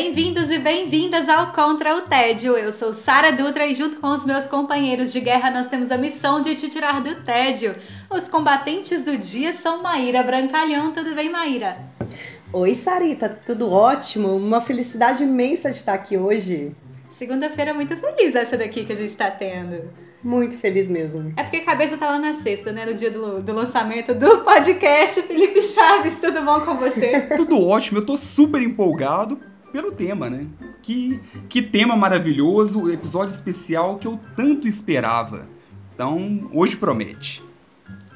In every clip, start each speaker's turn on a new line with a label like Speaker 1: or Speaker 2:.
Speaker 1: Bem-vindos e bem-vindas ao Contra o Tédio. Eu sou Sara Dutra e junto com os meus companheiros de guerra nós temos a missão de te tirar do tédio. Os combatentes do dia são Maíra Brancalhão. Tudo bem, Maíra?
Speaker 2: Oi, Sarita, tudo ótimo? Uma felicidade imensa de estar aqui hoje.
Speaker 1: Segunda-feira muito feliz essa daqui que a gente está tendo.
Speaker 2: Muito feliz mesmo.
Speaker 1: É porque a cabeça tá lá na sexta, né? No dia do, do lançamento do podcast. Felipe Chaves, tudo bom com você?
Speaker 3: Tudo ótimo, eu tô super empolgado pelo tema, né? Que, que tema maravilhoso, episódio especial que eu tanto esperava. Então, hoje promete.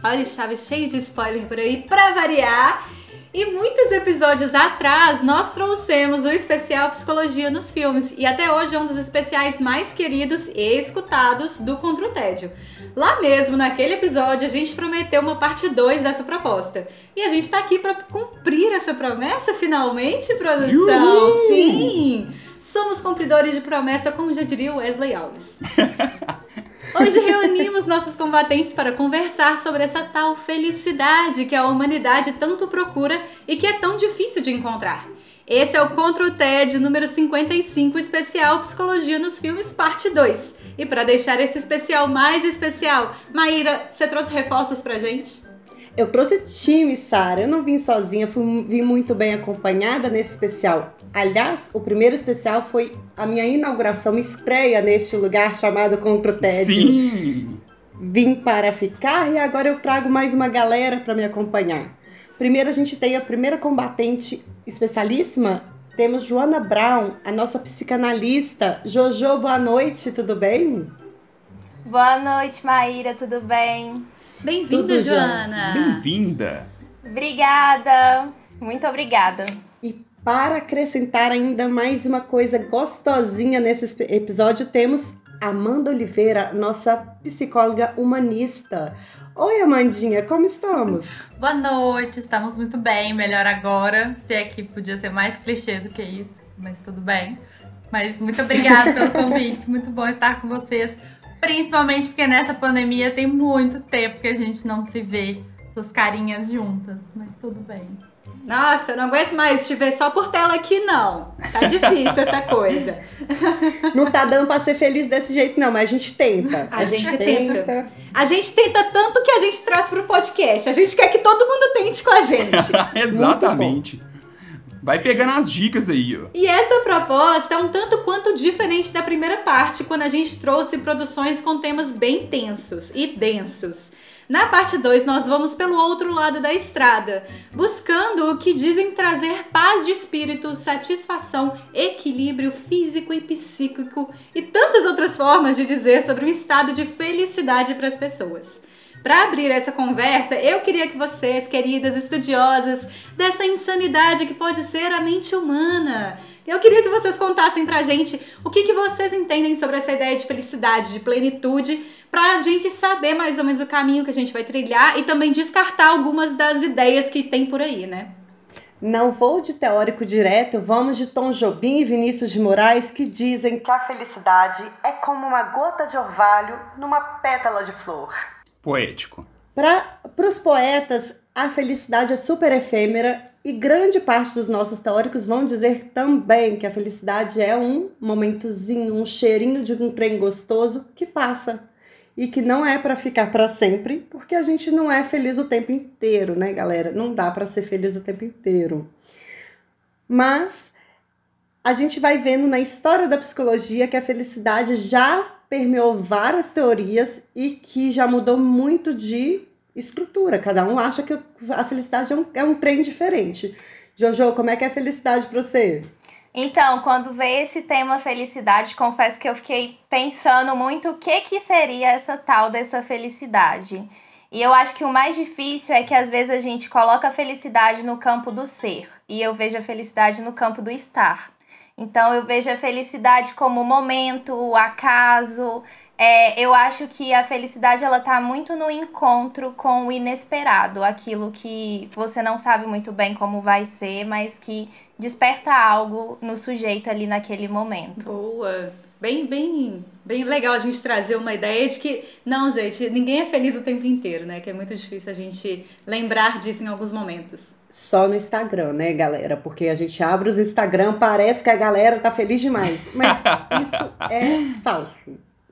Speaker 1: Olha, Chaves, cheio de spoiler por aí, pra variar. E muitos episódios atrás, nós trouxemos o especial Psicologia nos Filmes, e até hoje é um dos especiais mais queridos e escutados do Contra o Tédio. Lá mesmo, naquele episódio, a gente prometeu uma parte 2 dessa proposta. E a gente tá aqui para cumprir essa promessa finalmente, produção.
Speaker 3: Uhul!
Speaker 1: Sim! Somos cumpridores de promessa, como já diria Wesley Alves. Hoje reunimos nossos combatentes para conversar sobre essa tal felicidade que a humanidade tanto procura e que é tão difícil de encontrar. Esse é o Contra o TED número 55, especial Psicologia nos Filmes, parte 2. E para deixar esse especial mais especial, Maíra, você trouxe reforços pra gente?
Speaker 2: Eu trouxe time, Sara. Eu não vim sozinha, fui, vim muito bem acompanhada nesse especial. Aliás, o primeiro especial foi a minha inauguração, estreia neste lugar chamado Contra o Tédio.
Speaker 3: Sim!
Speaker 2: Vim para ficar e agora eu trago mais uma galera para me acompanhar. Primeiro a gente tem a primeira combatente especialíssima. Temos Joana Brown, a nossa psicanalista. Jojo, boa noite, tudo bem?
Speaker 4: Boa noite, Maíra, tudo bem?
Speaker 1: Bem-vinda. Joana!
Speaker 3: Bem-vinda!
Speaker 4: Obrigada, muito obrigada.
Speaker 2: Para acrescentar ainda mais uma coisa gostosinha nesse episódio, temos Amanda Oliveira, nossa psicóloga humanista. Oi, Amandinha, como estamos?
Speaker 5: Boa noite, estamos muito bem, melhor agora. Se é que podia ser mais clichê do que isso, mas tudo bem. Mas muito obrigada pelo convite, muito bom estar com vocês. Principalmente porque nessa pandemia tem muito tempo que a gente não se vê, essas carinhas juntas, mas tudo bem.
Speaker 1: Nossa, eu não aguento mais te ver só por tela aqui, não. Tá difícil essa coisa.
Speaker 2: Não tá dando pra ser feliz desse jeito, não, mas a gente tenta.
Speaker 1: A gente tenta. A gente tenta tanto que a gente traz pro podcast. A gente quer que todo mundo tente com a gente.
Speaker 3: Exatamente. Vai pegando as dicas aí, ó.
Speaker 1: E essa proposta é um tanto quanto diferente da primeira parte, quando a gente trouxe produções com temas bem tensos e densos. Na parte 2, nós vamos pelo outro lado da estrada, buscando o que dizem trazer paz de espírito, satisfação, equilíbrio físico e psíquico e tantas outras formas de dizer sobre um estado de felicidade para as pessoas. Para abrir essa conversa, eu queria que vocês, queridas estudiosas dessa insanidade que pode ser a mente humana, eu queria que vocês contassem pra gente o que, que vocês entendem sobre essa ideia de felicidade, de plenitude, pra gente saber mais ou menos o caminho que a gente vai trilhar e também descartar algumas das ideias que tem por aí, né?
Speaker 2: Não vou de teórico direto, vamos de Tom Jobim e Vinícius de Moraes que dizem que a felicidade é como uma gota de orvalho numa pétala de flor.
Speaker 3: Poético.
Speaker 2: Para os poetas, a felicidade é super efêmera e grande parte dos nossos teóricos vão dizer também que a felicidade é um momentozinho, um cheirinho de um trem gostoso que passa e que não é para ficar para sempre, porque a gente não é feliz o tempo inteiro, né, galera? Não dá para ser feliz o tempo inteiro. Mas a gente vai vendo na história da psicologia que a felicidade já permeou várias teorias e que já mudou muito de estrutura. Cada um acha que a felicidade é um, é um trem diferente. Jojo, como é que é a felicidade para você?
Speaker 4: Então, quando veio esse tema felicidade, confesso que eu fiquei pensando muito o que que seria essa tal dessa felicidade. E eu acho que o mais difícil é que às vezes a gente coloca a felicidade no campo do ser e eu vejo a felicidade no campo do estar. Então eu vejo a felicidade como momento, o acaso, É, eu acho que a felicidade ela tá muito no encontro com o inesperado, aquilo que você não sabe muito bem como vai ser, mas que desperta algo no sujeito ali naquele momento.
Speaker 1: Boa. Bem, bem, bem legal a gente trazer uma ideia de que, não, gente, ninguém é feliz o tempo inteiro, né? Que é muito difícil a gente lembrar disso em alguns momentos.
Speaker 2: Só no Instagram, né, galera? Porque a gente abre os Instagram, parece que a galera tá feliz demais. Mas isso é falso,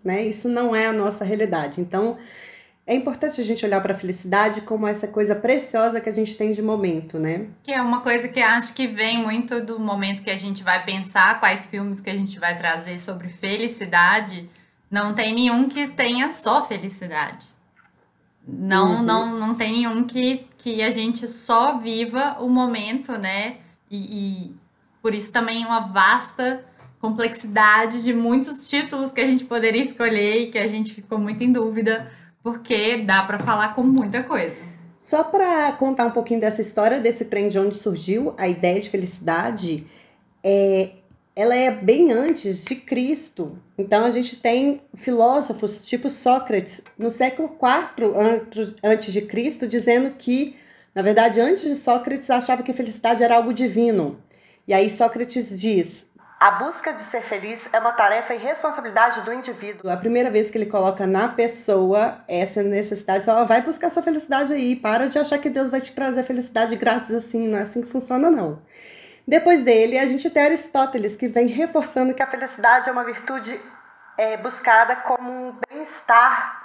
Speaker 2: né? Isso não é a nossa realidade. Então, é importante a gente olhar para a felicidade como essa coisa preciosa que a gente tem de momento, né?
Speaker 5: Que é uma coisa que acho que vem muito do momento que a gente vai pensar quais filmes que a gente vai trazer sobre felicidade. Não tem nenhum que tenha só felicidade. Não, uhum. não, não tem nenhum que, que a gente só viva o momento, né? E, e por isso também uma vasta complexidade de muitos títulos que a gente poderia escolher e que a gente ficou muito em dúvida porque dá para falar com muita coisa.
Speaker 2: Só para contar um pouquinho dessa história desse trem de onde surgiu a ideia de felicidade, é, ela é bem antes de Cristo. Então a gente tem filósofos tipo Sócrates no século IV antes de Cristo dizendo que, na verdade, antes de Sócrates achava que a felicidade era algo divino. E aí Sócrates diz: a busca de ser feliz é uma tarefa e responsabilidade do indivíduo. A primeira vez que ele coloca na pessoa essa necessidade, só vai buscar sua felicidade aí, para de achar que Deus vai te trazer felicidade grátis assim, não é assim que funciona não. Depois dele, a gente tem Aristóteles, que vem reforçando que a felicidade é uma virtude é, buscada como um bem-estar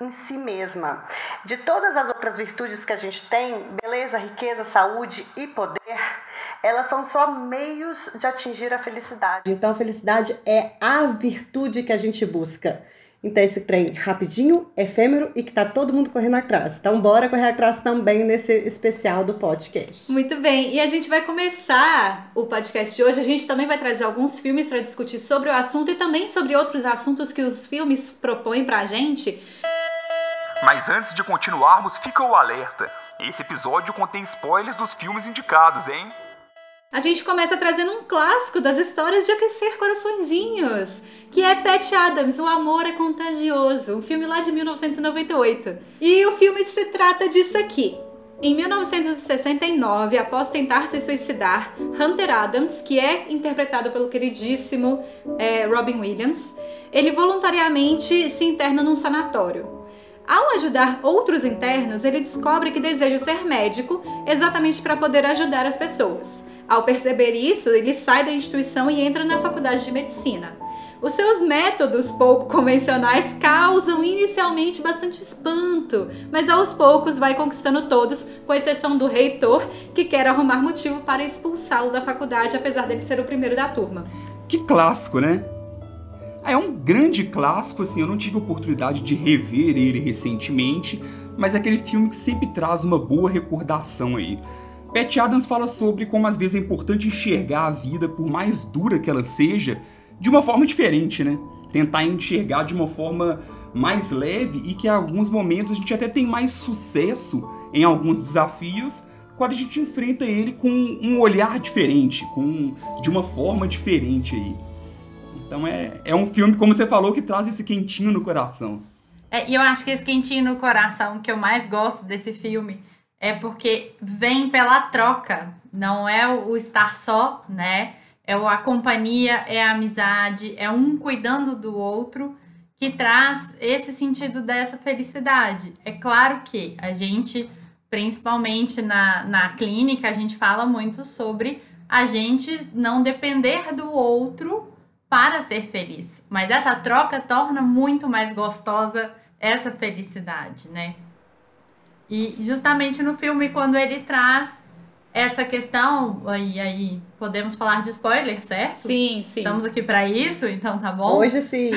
Speaker 2: em si mesma. De todas as outras virtudes que a gente tem, beleza, riqueza, saúde e poder, elas são só meios de atingir a felicidade. Então a felicidade é a virtude que a gente busca. Então esse trem rapidinho, efêmero e que tá todo mundo correndo atrás. Então bora correr atrás também nesse especial do podcast.
Speaker 1: Muito bem. E a gente vai começar o podcast de hoje. A gente também vai trazer alguns filmes para discutir sobre o assunto e também sobre outros assuntos que os filmes propõem pra gente.
Speaker 3: Mas antes de continuarmos, fica o alerta. Esse episódio contém spoilers dos filmes indicados, hein?
Speaker 1: A gente começa trazendo um clássico das histórias de aquecer coraçõezinhos, que é Pat Adams, O Amor é Contagioso, um filme lá de 1998. E o filme se trata disso aqui. Em 1969, após tentar se suicidar, Hunter Adams, que é interpretado pelo queridíssimo é, Robin Williams, ele voluntariamente se interna num sanatório. Ao ajudar outros internos, ele descobre que deseja ser médico exatamente para poder ajudar as pessoas. Ao perceber isso, ele sai da instituição e entra na faculdade de medicina. Os seus métodos pouco convencionais causam inicialmente bastante espanto, mas aos poucos vai conquistando todos, com exceção do reitor, que quer arrumar motivo para expulsá-lo da faculdade, apesar dele ser o primeiro da turma.
Speaker 3: Que clássico, né? É um grande clássico, assim, eu não tive oportunidade de rever ele recentemente, mas é aquele filme que sempre traz uma boa recordação aí. Pat Adams fala sobre como às vezes é importante enxergar a vida, por mais dura que ela seja, de uma forma diferente, né? Tentar enxergar de uma forma mais leve e que em alguns momentos a gente até tem mais sucesso em alguns desafios quando a gente enfrenta ele com um olhar diferente, com de uma forma diferente aí. Então é, é um filme, como você falou, que traz esse quentinho no coração.
Speaker 5: É, e eu acho que esse quentinho no coração que eu mais gosto desse filme é porque vem pela troca, não é o estar só, né? É a companhia, é a amizade, é um cuidando do outro que traz esse sentido dessa felicidade. É claro que a gente, principalmente na, na clínica, a gente fala muito sobre a gente não depender do outro para ser feliz. Mas essa troca torna muito mais gostosa essa felicidade, né? E justamente no filme, quando ele traz essa questão, aí, aí podemos falar de spoiler, certo?
Speaker 1: Sim, sim.
Speaker 5: Estamos aqui para isso, então tá bom?
Speaker 2: Hoje sim.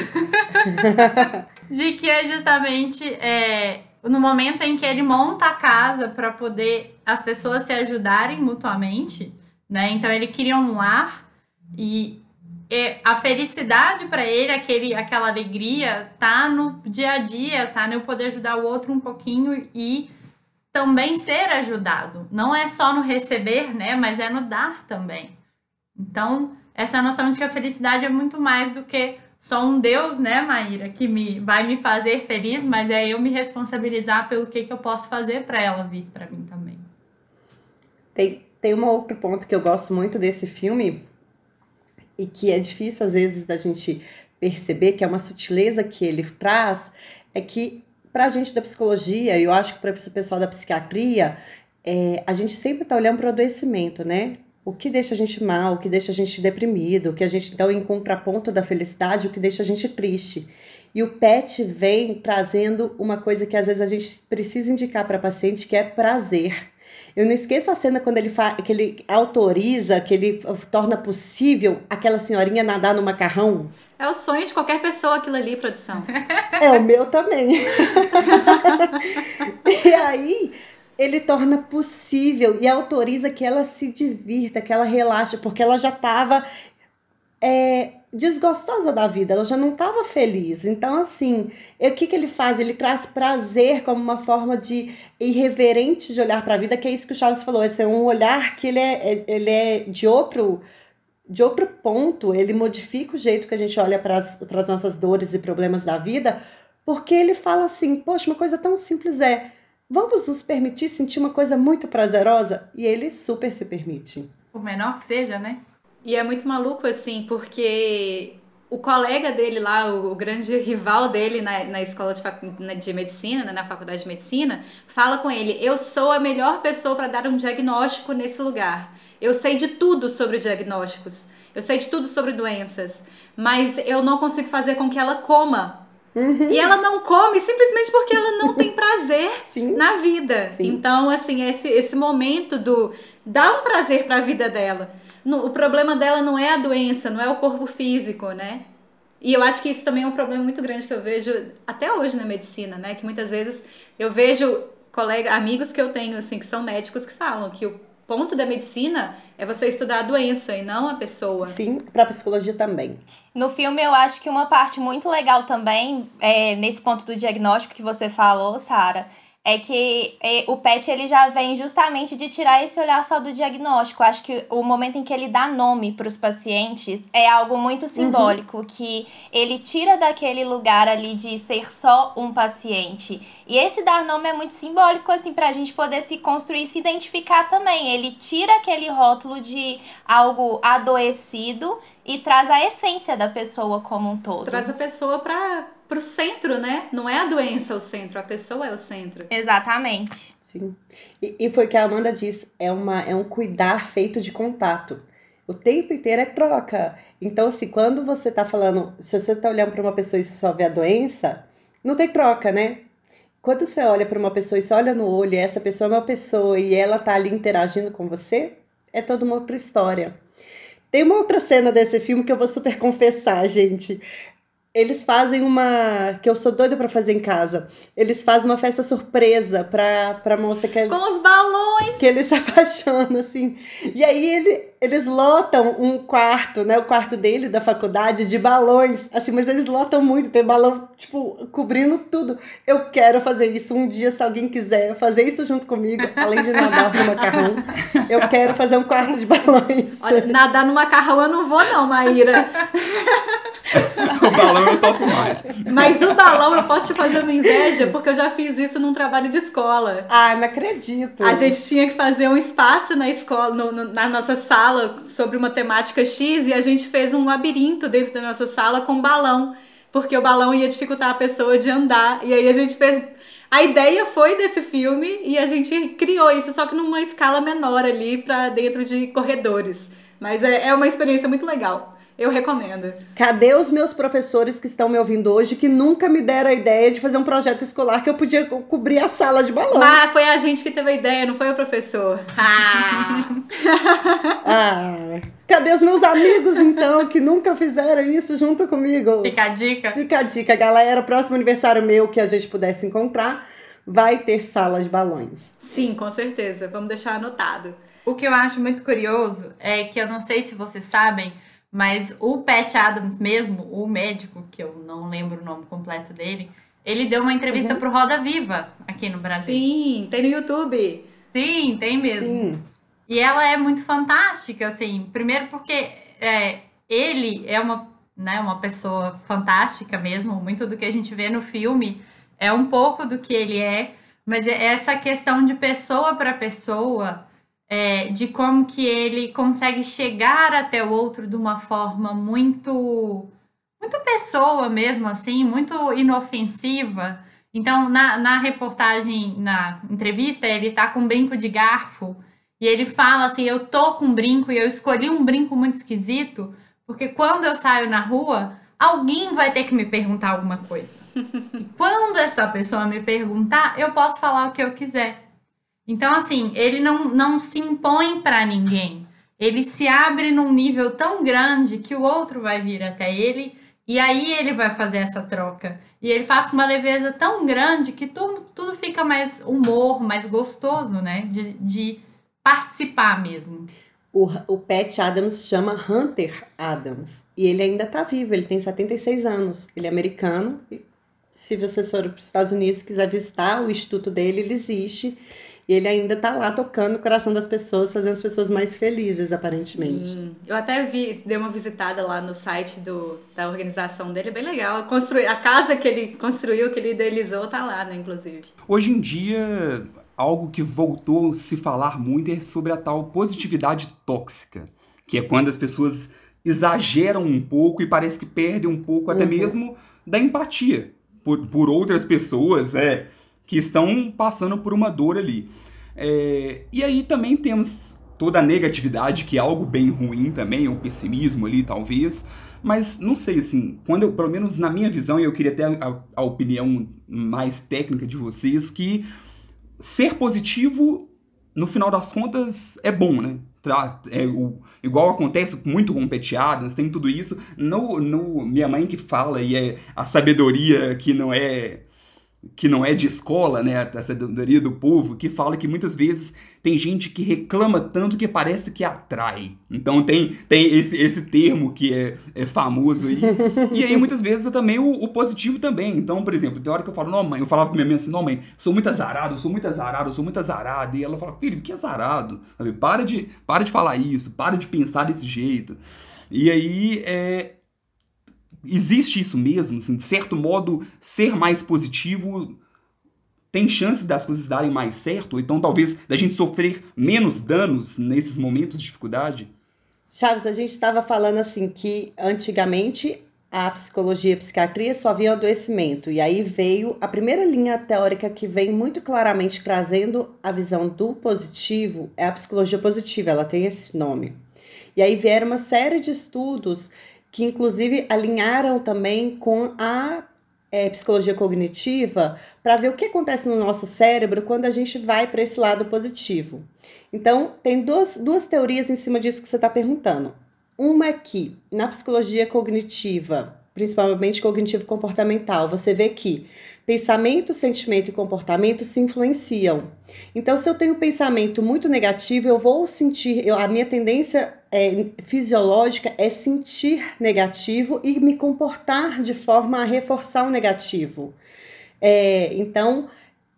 Speaker 5: de que é justamente é, no momento em que ele monta a casa para poder as pessoas se ajudarem mutuamente, né? Então ele cria um lar e a felicidade para ele, aquele, aquela alegria, tá no dia a dia, tá no poder ajudar o outro um pouquinho e também ser ajudado. Não é só no receber, né? Mas é no dar também. Então, essa noção de que a felicidade é muito mais do que só um Deus, né, Maíra, que me vai me fazer feliz, mas é eu me responsabilizar pelo que, que eu posso fazer para ela vir para mim também.
Speaker 2: Tem, tem um outro ponto que eu gosto muito desse filme e que é difícil às vezes da gente perceber, que é uma sutileza que ele traz, é que para a gente da psicologia, e eu acho que para o pessoal da psiquiatria, é, a gente sempre está olhando para o adoecimento, né? O que deixa a gente mal, o que deixa a gente deprimido, o que a gente dá em contraponto da felicidade, o que deixa a gente triste. E o PET vem trazendo uma coisa que às vezes a gente precisa indicar para paciente, que é prazer. Eu não esqueço a cena quando ele, fa que ele autoriza, que ele torna possível aquela senhorinha nadar no macarrão.
Speaker 1: É o sonho de qualquer pessoa aquilo ali, produção.
Speaker 2: É o meu também. e aí ele torna possível e autoriza que ela se divirta, que ela relaxe, porque ela já estava é, desgostosa da vida, ela já não estava feliz. Então, assim, o que, que ele faz? Ele traz prazer como uma forma de irreverente de olhar para a vida, que é isso que o Charles falou, esse é um olhar que ele é, ele é de outro de outro ponto, ele modifica o jeito que a gente olha para as nossas dores e problemas da vida, porque ele fala assim, poxa, uma coisa tão simples é Vamos nos permitir sentir uma coisa muito prazerosa? E ele super se permite.
Speaker 5: Por menor que seja, né?
Speaker 1: E é muito maluco, assim, porque o colega dele lá, o, grande rival dele na, na escola de, de medicina, né, na faculdade de medicina, fala com ele: Eu sou a melhor pessoa para dar um diagnóstico nesse lugar. Eu sei de tudo sobre diagnósticos. Eu sei de tudo sobre doenças. Mas eu não consigo fazer com que ela coma Uhum. E ela não come simplesmente porque ela não tem prazer na vida. Sim. Então, assim, esse, esse momento do dar um prazer para a vida dela. No, o problema dela não é a doença, não é o corpo físico, né? E eu acho que isso também é um problema muito grande que eu vejo até hoje na medicina, né? Que muitas vezes eu vejo colegas, amigos que eu tenho, assim, que são médicos que falam que o ponto da medicina é você estudar a doença e não a pessoa.
Speaker 2: Sim, para psicologia também.
Speaker 4: No filme, eu acho que uma parte muito legal também, é, nesse ponto do diagnóstico que você falou, Sara, é que é, o PET ele já vem justamente de tirar esse olhar só do diagnóstico. Acho que o momento em que ele dá nome para os pacientes é algo muito simbólico, uhum. que ele tira daquele lugar ali de ser só um paciente. E esse dar nome é muito simbólico, assim, para a gente poder se construir, se identificar também. Ele tira aquele rótulo de algo adoecido e traz a essência da pessoa como um todo.
Speaker 1: Traz a pessoa para pro centro, né? Não é a doença o centro, a pessoa é o centro.
Speaker 4: Exatamente.
Speaker 2: Sim. E, e foi o que a Amanda disse, é, uma, é um cuidar feito de contato. O tempo inteiro é troca. Então, se assim, quando você tá falando, se você tá olhando para uma pessoa e só vê a doença, não tem troca, né? Quando você olha para uma pessoa e você olha no olho, e essa pessoa é uma pessoa e ela tá ali interagindo com você, é toda uma outra história. Tem uma outra cena desse filme que eu vou super confessar, gente. Eles fazem uma. que eu sou doida para fazer em casa. Eles fazem uma festa surpresa pra, pra moça que.
Speaker 1: Com os balões!
Speaker 2: Que ele se apaixona, assim. E aí ele, eles lotam um quarto, né? O quarto dele, da faculdade, de balões. Assim, mas eles lotam muito, tem balão, tipo, cobrindo tudo. Eu quero fazer isso um dia, se alguém quiser fazer isso junto comigo, além de nadar no macarrão. Eu quero fazer um quarto de balões.
Speaker 1: Olha, nadar no macarrão eu não vou, não, Maíra.
Speaker 3: o balão eu topo mais.
Speaker 1: Mas o balão eu posso te fazer uma inveja, porque eu já fiz isso num trabalho de escola.
Speaker 2: Ah, não acredito.
Speaker 1: A gente tinha que fazer um espaço na escola, no, no, na nossa sala, sobre uma temática X, e a gente fez um labirinto dentro da nossa sala com balão. Porque o balão ia dificultar a pessoa de andar. E aí a gente fez a ideia foi desse filme e a gente criou isso, só que numa escala menor ali para dentro de corredores. Mas é, é uma experiência muito legal. Eu recomendo.
Speaker 2: Cadê os meus professores que estão me ouvindo hoje que nunca me deram a ideia de fazer um projeto escolar que eu podia co cobrir a sala de balão?
Speaker 1: Mas foi a gente que teve a ideia, não foi o professor.
Speaker 2: Ah. ah. Cadê os meus amigos, então, que nunca fizeram isso junto comigo?
Speaker 5: Fica a dica.
Speaker 2: Fica a dica, galera. Próximo aniversário meu que a gente pudesse encontrar, vai ter sala de balões.
Speaker 1: Sim, com certeza. Vamos deixar anotado.
Speaker 5: O que eu acho muito curioso é que eu não sei se vocês sabem, mas o Pat Adams mesmo, o médico, que eu não lembro o nome completo dele, ele deu uma entrevista uhum. pro Roda Viva aqui no Brasil.
Speaker 1: Sim, tem no YouTube.
Speaker 5: Sim, tem mesmo. Sim. E ela é muito fantástica, assim. Primeiro porque é, ele é uma né, uma pessoa fantástica mesmo, muito do que a gente vê no filme é um pouco do que ele é, mas é essa questão de pessoa para pessoa, é, de como que ele consegue chegar até o outro de uma forma muito muito pessoa mesmo assim, muito inofensiva. Então, na, na reportagem, na entrevista, ele tá com um brinco de garfo e ele fala assim: Eu tô com um brinco e eu escolhi um brinco muito esquisito, porque quando eu saio na rua, alguém vai ter que me perguntar alguma coisa. e quando essa pessoa me perguntar, eu posso falar o que eu quiser. Então, assim, ele não, não se impõe para ninguém. Ele se abre num nível tão grande que o outro vai vir até ele e aí ele vai fazer essa troca. E ele faz com uma leveza tão grande que tudo, tudo fica mais humor, mais gostoso, né? De, de participar mesmo.
Speaker 2: O, o Pat Adams chama Hunter Adams. E ele ainda tá vivo, ele tem 76 anos. Ele é americano. Se você for para os Estados Unidos e quiser visitar, o instituto dele, ele existe. E ele ainda tá lá tocando o coração das pessoas, fazendo as pessoas mais felizes, aparentemente. Sim.
Speaker 1: Eu até vi, dei uma visitada lá no site do, da organização dele, é bem legal. Construir, a casa que ele construiu, que ele idealizou, tá lá, né, inclusive.
Speaker 3: Hoje em dia, algo que voltou a se falar muito é sobre a tal positividade tóxica, que é quando as pessoas exageram um pouco e parece que perdem um pouco até uhum. mesmo da empatia por, por outras pessoas, é que estão passando por uma dor ali. É, e aí também temos toda a negatividade, que é algo bem ruim também, o pessimismo ali, talvez. Mas não sei, assim, quando eu, pelo menos na minha visão, e eu queria ter a, a opinião mais técnica de vocês, que ser positivo, no final das contas, é bom, né? É, o, igual acontece muito com Pet Adams, tem tudo isso. No, no, minha mãe que fala, e é a sabedoria que não é que não é de escola, né, a sabedoria do povo, que fala que muitas vezes tem gente que reclama tanto que parece que atrai. Então tem, tem esse, esse termo que é, é famoso aí. e aí muitas vezes também o, o, positivo também. Então, por exemplo, tem hora que eu falo, não mãe, eu falava com minha mãe assim, não mãe, sou muito azarado, sou muito azarado, sou muito azarado. E ela fala, filho, que azarado? Para de, para de falar isso, para de pensar desse jeito. E aí, é, existe isso mesmo, assim, de certo modo, ser mais positivo tem chance das coisas darem mais certo, ou então talvez da gente sofrer menos danos nesses momentos de dificuldade?
Speaker 2: Chaves, a gente estava falando assim que antigamente a psicologia e a psiquiatria só via adoecimento, e aí veio a primeira linha teórica que vem muito claramente trazendo a visão do positivo, é a psicologia positiva, ela tem esse nome. E aí vieram uma série de estudos que inclusive alinharam também com a é, psicologia cognitiva para ver o que acontece no nosso cérebro quando a gente vai para esse lado positivo. Então, tem duas, duas teorias em cima disso que você está perguntando. Uma é que na psicologia cognitiva, principalmente cognitivo-comportamental, você vê que pensamento, sentimento e comportamento se influenciam. Então, se eu tenho um pensamento muito negativo, eu vou sentir, eu, a minha tendência é, fisiológica é sentir negativo e me comportar de forma a reforçar o negativo. É, então,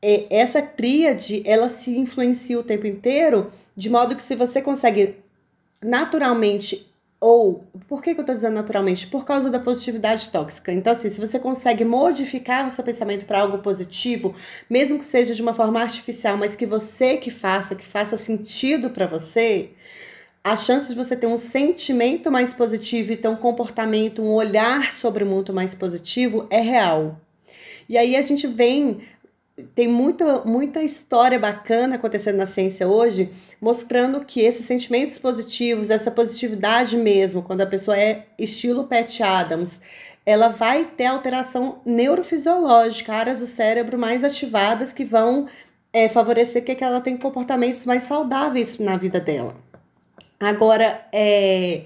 Speaker 2: é, essa tríade, ela se influencia o tempo inteiro, de modo que se você consegue naturalmente ou, por que, que eu estou dizendo naturalmente? Por causa da positividade tóxica. Então, assim, se você consegue modificar o seu pensamento para algo positivo, mesmo que seja de uma forma artificial, mas que você que faça, que faça sentido para você, a chance de você ter um sentimento mais positivo e ter um comportamento, um olhar sobre o mundo mais positivo é real. E aí a gente vem tem muita, muita história bacana acontecendo na ciência hoje, mostrando que esses sentimentos positivos, essa positividade mesmo, quando a pessoa é estilo Pat Adams, ela vai ter alteração neurofisiológica, áreas do cérebro mais ativadas que vão é, favorecer que ela tenha comportamentos mais saudáveis na vida dela. Agora, é,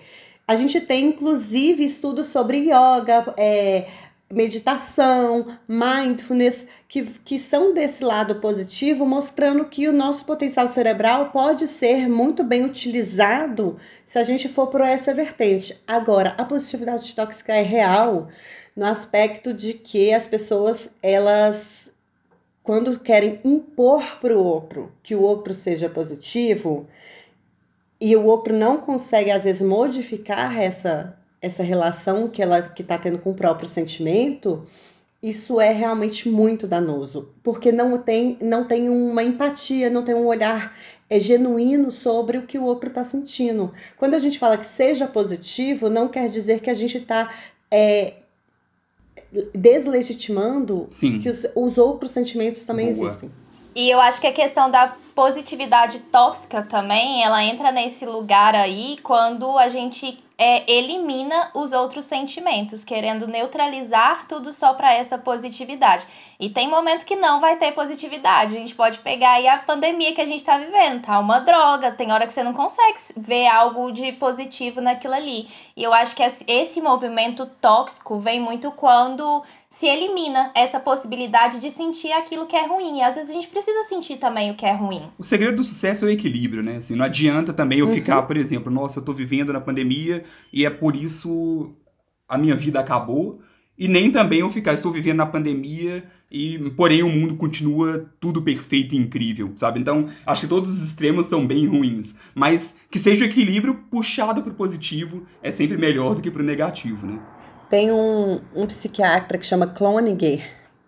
Speaker 2: a gente tem inclusive estudos sobre yoga, é, meditação, mindfulness, que, que são desse lado positivo, mostrando que o nosso potencial cerebral pode ser muito bem utilizado se a gente for por essa vertente. Agora, a positividade tóxica é real no aspecto de que as pessoas, elas, quando querem impor para o outro que o outro seja positivo, e o outro não consegue, às vezes, modificar essa, essa relação que ela que está tendo com o próprio sentimento, isso é realmente muito danoso, porque não tem, não tem uma empatia, não tem um olhar é genuíno sobre o que o outro está sentindo. Quando a gente fala que seja positivo, não quer dizer que a gente está é, deslegitimando
Speaker 3: Sim.
Speaker 2: que os, os outros sentimentos também
Speaker 3: Boa.
Speaker 2: existem.
Speaker 4: E eu acho que a questão da positividade tóxica também, ela entra nesse lugar aí quando a gente é, elimina os outros sentimentos, querendo neutralizar tudo só para essa positividade. E tem momento que não vai ter positividade. A gente pode pegar aí a pandemia que a gente tá vivendo, tá uma droga, tem hora que você não consegue ver algo de positivo naquilo ali. E eu acho que esse movimento tóxico vem muito quando se elimina essa possibilidade de sentir aquilo que é ruim. E às vezes a gente precisa sentir também o que é ruim.
Speaker 3: O segredo do sucesso é o equilíbrio, né? Assim, não adianta também eu
Speaker 2: Uhum.
Speaker 3: ficar, por exemplo, nossa, eu tô vivendo na pandemia e é por isso a minha vida acabou. E nem também eu ficar, estou vivendo na pandemia e, porém, o mundo continua tudo perfeito e incrível, sabe? Então, acho que todos os extremos são bem ruins. Mas que seja o equilíbrio puxado pro positivo é sempre melhor do que pro negativo, né?
Speaker 2: Tem um, um psiquiatra que chama Cloninger,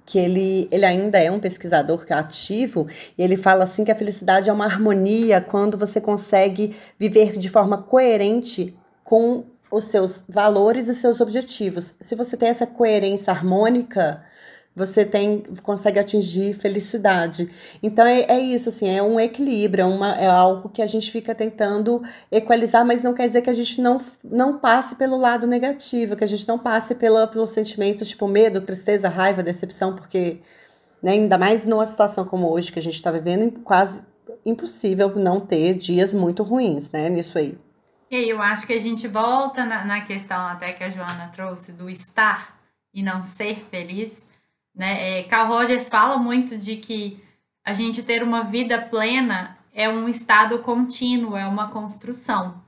Speaker 2: que ele, ele ainda é um pesquisador ativo, e ele fala assim que a felicidade é uma harmonia quando você consegue viver de forma coerente com os seus valores e seus objetivos. Se você tem essa coerência harmônica, você tem consegue atingir felicidade. Então é, é isso, assim, é um equilíbrio, é, uma, é algo que a gente fica tentando equalizar, mas não quer dizer que a gente não, não passe pelo lado negativo, que a gente não passe pela, pelos sentimentos tipo medo, tristeza, raiva, decepção, porque né, ainda mais numa situação como hoje que a gente está vivendo, quase impossível não ter dias muito ruins, né, nisso aí.
Speaker 5: E aí eu acho que a gente volta na, na questão até que a Joana trouxe do estar e não ser feliz, né? É, Carl Rogers fala muito de que a gente ter uma vida plena é um estado contínuo, é uma construção.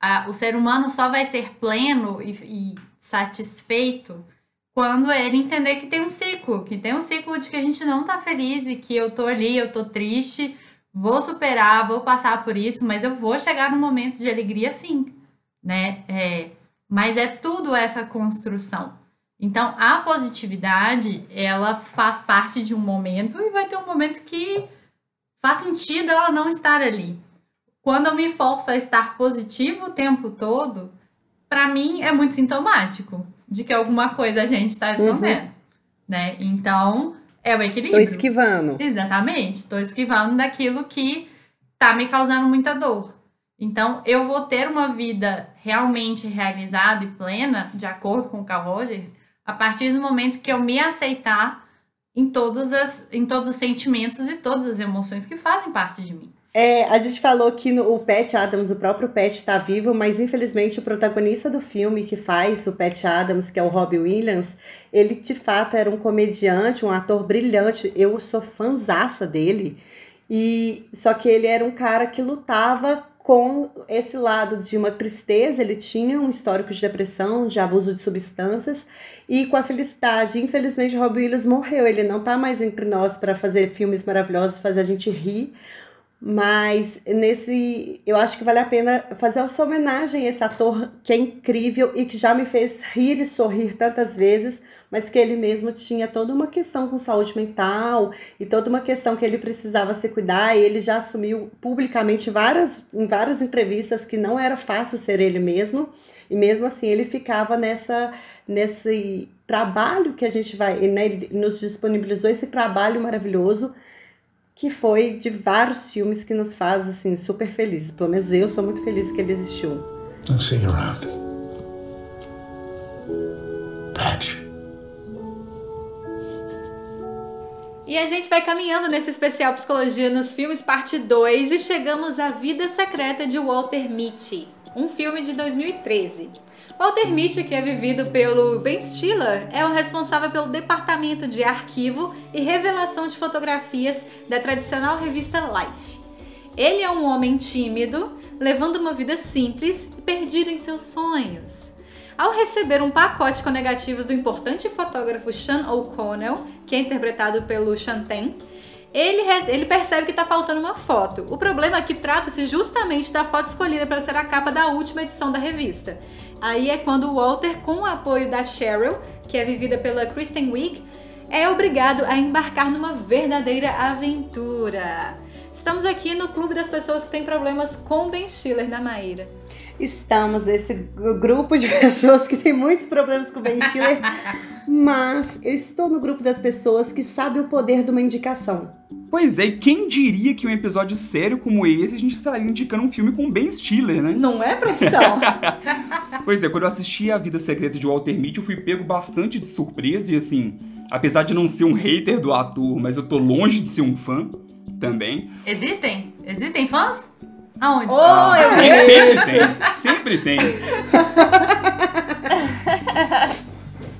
Speaker 5: A, o ser humano só vai ser pleno e, e satisfeito quando ele entender que tem um ciclo, que tem um ciclo de que a gente não tá feliz e que eu tô ali, eu tô triste, vou superar, vou passar por isso, mas eu vou chegar num momento de alegria sim, né? É, mas é tudo essa construção. Então, a positividade, ela faz parte de um momento e vai ter um momento que faz sentido ela não estar ali. Quando eu me forço a estar positivo o tempo todo, para mim é muito sintomático de que alguma coisa a gente está escondendo, né? Então, é o
Speaker 2: Tô
Speaker 5: equilíbrio.
Speaker 2: esquivando.
Speaker 5: Exatamente, estou esquivando daquilo que tá me causando muita dor. Então, eu vou ter uma vida realmente realizada e plena, de acordo com o Carl Rogers, a partir do momento que eu me aceitar em todos, as, em todos os sentimentos e todas as emoções que fazem parte de mim.
Speaker 2: É, a gente falou que no, o Pat Adams, o próprio Pat está vivo, mas infelizmente o protagonista do filme que faz o Pat Adams, que é o Robbie Williams, ele de fato era um comediante, um ator brilhante. Eu sou fanzaça dele. E só que ele era um cara que lutava com esse lado de uma tristeza, ele tinha um histórico de depressão, de abuso de substâncias e com a felicidade. Infelizmente, Robbie Williams morreu, ele não tá mais entre nós para fazer filmes maravilhosos, fazer a gente rir. Mas nesse, eu acho que vale a pena fazer essa homenagem a esse ator que é incrível e que já me fez rir e sorrir tantas vezes, mas que ele mesmo tinha toda uma questão com saúde mental e toda uma questão que ele precisava se cuidar, e ele já assumiu publicamente várias, em várias entrevistas que não era fácil ser ele mesmo, e mesmo assim ele ficava nessa nesse trabalho que a gente vai, né, ele nos disponibilizou esse trabalho maravilhoso que foi de vários filmes que nos faz assim super felizes. Pelo menos eu sou muito feliz que ele existiu.
Speaker 6: Around. Patch.
Speaker 1: E a gente vai caminhando nesse especial Psicologia nos Filmes, parte 2, e chegamos à Vida Secreta de Walter Mitty, um filme de 2013. Walter Mitty, que é vivido pelo Ben Stiller, é o responsável pelo departamento de arquivo e revelação de fotografias da tradicional revista Life. Ele é um homem tímido, levando uma vida simples e perdido em seus sonhos. Ao receber um pacote com negativos do importante fotógrafo Sean O'Connell, que é interpretado pelo Chanten, ele, ele percebe que está faltando uma foto. O problema é que trata-se justamente da foto escolhida para ser a capa da última edição da revista. Aí é quando Walter, com o apoio da Cheryl, que é vivida pela Kristen Wiig, é obrigado a embarcar numa verdadeira aventura. Estamos aqui no clube das pessoas que têm problemas com Ben Stiller, na Maíra.
Speaker 2: Estamos nesse grupo de pessoas que têm muitos problemas com Ben Stiller, mas eu estou no grupo das pessoas que sabem o poder de uma indicação.
Speaker 3: Pois é, e quem diria que um episódio sério como esse a gente estaria indicando um filme com Ben Stiller, né?
Speaker 1: Não é, produção?
Speaker 3: pois é, quando eu assisti A Vida Secreta de Walter Mitty, eu fui pego bastante de surpresa e assim, apesar de não ser um hater do ator, mas eu tô longe de ser um fã também.
Speaker 5: Existem? Existem fãs? Aonde?
Speaker 1: Oh, eu
Speaker 3: sempre, sempre tem, sempre tem.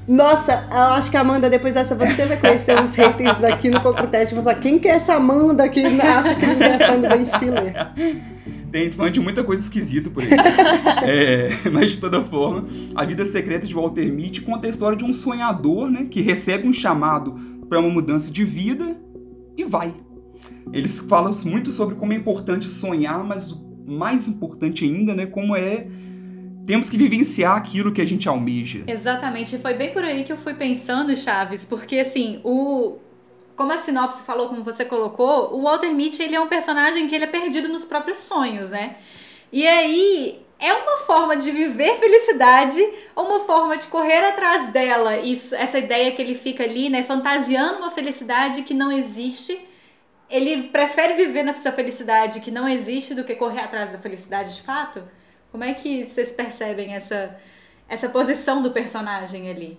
Speaker 2: Nossa, eu acho que a Amanda, depois dessa, você vai conhecer os haters aqui no Concrutete. Vão falar, quem que é essa Amanda que acha que ninguém é fã do Ben Stiller?
Speaker 3: Tem fã de muita coisa esquisita por aí. é, mas de toda forma, a vida secreta de Walter Mitty conta a história de um sonhador, né, que recebe um chamado para uma mudança de vida e vai. Eles falam muito sobre como é importante sonhar, mas o mais importante ainda, né, como é temos que vivenciar aquilo que a gente almeja.
Speaker 1: Exatamente, foi bem por aí que eu fui pensando, Chaves, porque assim, o como a sinopse falou, como você colocou, o Walter Mitty, ele é um personagem que ele é perdido nos próprios sonhos, né? E aí, é uma forma de viver felicidade uma forma de correr atrás dela. Isso, essa ideia que ele fica ali, né, fantasiando uma felicidade que não existe. Ele prefere viver nessa felicidade que não existe do que correr atrás da felicidade de fato? Como é que vocês percebem essa, essa posição do personagem ali?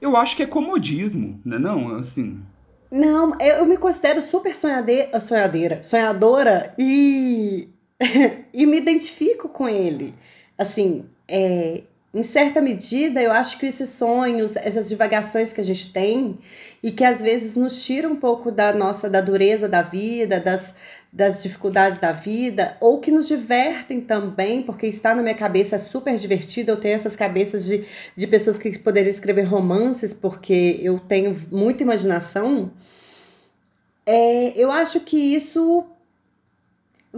Speaker 3: Eu acho que é comodismo, né? Não, assim.
Speaker 2: Não, eu, me considero super sonhadeira, sonhadeira, sonhadora e, e me identifico com ele. Assim, é, em certa medida, eu acho que esses sonhos, essas divagações que a gente tem e que às vezes nos tira um pouco da nossa, da dureza da vida, das, das dificuldades da vida, ou que nos divertem também, porque está na minha cabeça é super divertido. Eu tenho essas cabeças de, de pessoas que poderiam escrever romances, porque eu tenho muita imaginação. É, eu acho que isso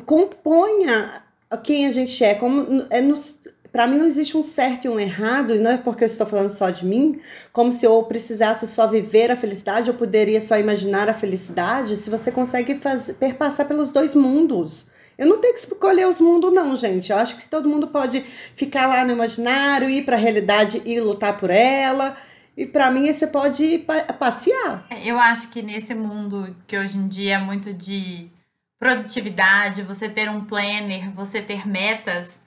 Speaker 2: componha quem a gente é, como é nos para mim não existe um certo e um errado, e não é porque eu estou falando só de mim, como se eu precisasse só viver a felicidade, eu poderia só imaginar a felicidade, se você consegue fazer, perpassar pelos dois mundos. Eu não tenho que escolher os mundos, não, gente. Eu acho que todo mundo pode ficar lá no imaginário, ir para a realidade e lutar por ela. E para mim você pode passear.
Speaker 5: É, eu acho que nesse mundo que hoje em dia é muito de produtividade, você ter um planner, você ter metas,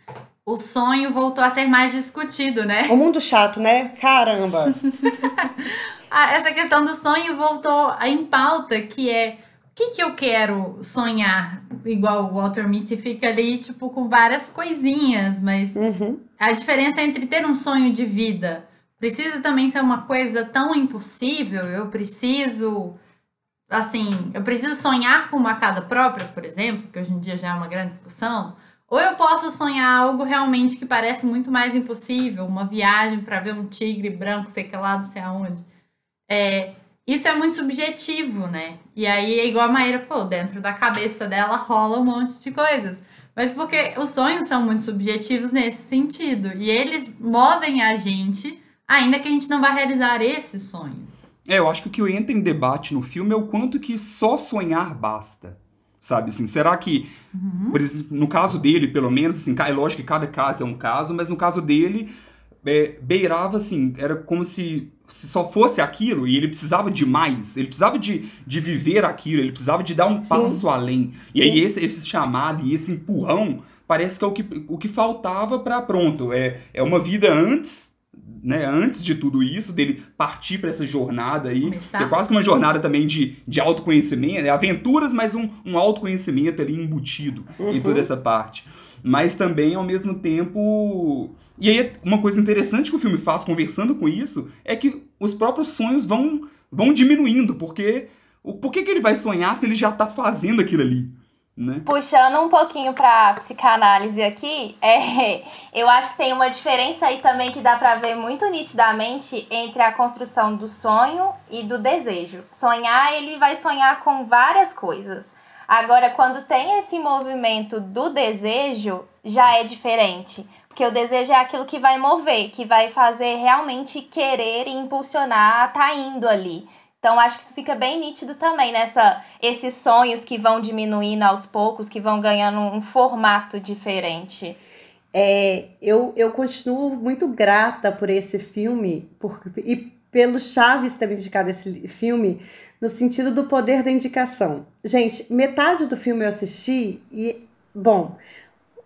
Speaker 5: o sonho voltou a ser mais discutido, né?
Speaker 2: O mundo chato, né? Caramba!
Speaker 5: ah, essa questão do sonho voltou em pauta, que é o que, que eu quero sonhar? Igual o Walter Mitty fica ali, tipo, com várias coisinhas, mas
Speaker 2: uhum.
Speaker 5: a diferença entre ter um sonho de vida precisa também ser uma coisa tão impossível. Eu preciso, assim, eu preciso sonhar com uma casa própria, por exemplo, que hoje em dia já é uma grande discussão. Ou eu posso sonhar algo realmente que parece muito mais impossível, uma viagem para ver um tigre branco, sei que lá, não sei aonde. É, isso é muito subjetivo, né? E aí é igual a Maíra falou, dentro da cabeça dela rola um monte de coisas. Mas porque os sonhos são muito subjetivos nesse sentido. E eles movem a gente, ainda que a gente não vá realizar esses sonhos.
Speaker 3: É, eu acho que o que entra em debate no filme é o quanto que só sonhar basta sabe? Assim, será que, uhum. por no caso dele, pelo menos, assim, é lógico que cada caso é um caso, mas no caso dele, é, beirava assim, era como se, se, só fosse aquilo e ele precisava de mais, ele precisava de, de viver aquilo, ele precisava de dar um Sim. passo além. E Sim. aí esse, esse chamado e esse empurrão parece que é o que, o que faltava para pronto, é, é uma vida antes né, antes de tudo isso, dele partir para essa jornada aí. Começar. É quase que uma jornada também de, de autoconhecimento, é aventuras, mas um, um autoconhecimento ali embutido uhum. em toda essa parte. Mas também, ao mesmo tempo. E aí, uma coisa interessante que o filme faz, conversando com isso, é que os próprios sonhos vão, vão diminuindo, porque. O, por que, que ele vai sonhar se ele já tá fazendo aquilo ali? Né?
Speaker 4: Puxando um pouquinho pra psicanálise aqui, é, eu acho que tem uma diferença aí também que dá pra ver muito nitidamente entre a construção do sonho e do desejo. Sonhar, ele vai sonhar com várias coisas. Agora, quando tem esse movimento do desejo, já é diferente. Porque o desejo é aquilo que vai mover, que vai fazer realmente querer e impulsionar tá indo ali. Então acho que isso fica bem nítido também nessa esses sonhos que vão diminuindo aos poucos, que vão ganhando um formato diferente.
Speaker 2: É, eu, eu continuo muito grata por esse filme por, e pelo Chaves ter indicado esse filme, no sentido do poder da indicação. Gente, metade do filme eu assisti e, bom,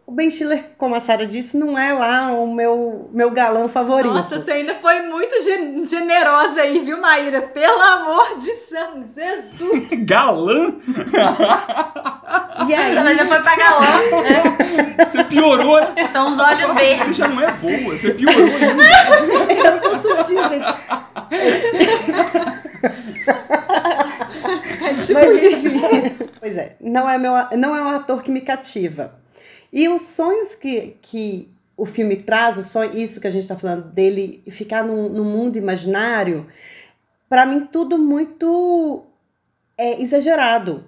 Speaker 2: o Ben Stiller, como a Sarah disse, não é lá o meu, meu galão favorito.
Speaker 1: Nossa, você ainda foi muito generosa aí, viu, Maíra? Pelo amor de São Jesus!
Speaker 3: galã?
Speaker 2: e aí?
Speaker 5: Ela ainda foi pra galã.
Speaker 3: É. Você piorou.
Speaker 5: São os olhos verdes.
Speaker 3: Já não é boa, você piorou ainda.
Speaker 2: eu sou sutil, gente.
Speaker 1: É tipo Mas, isso.
Speaker 2: Pois é, não é, meu, não é um ator que me cativa. E os sonhos que, que o filme traz, o sonho, isso que a gente está falando dele ficar no, no mundo imaginário, para mim tudo muito é, exagerado.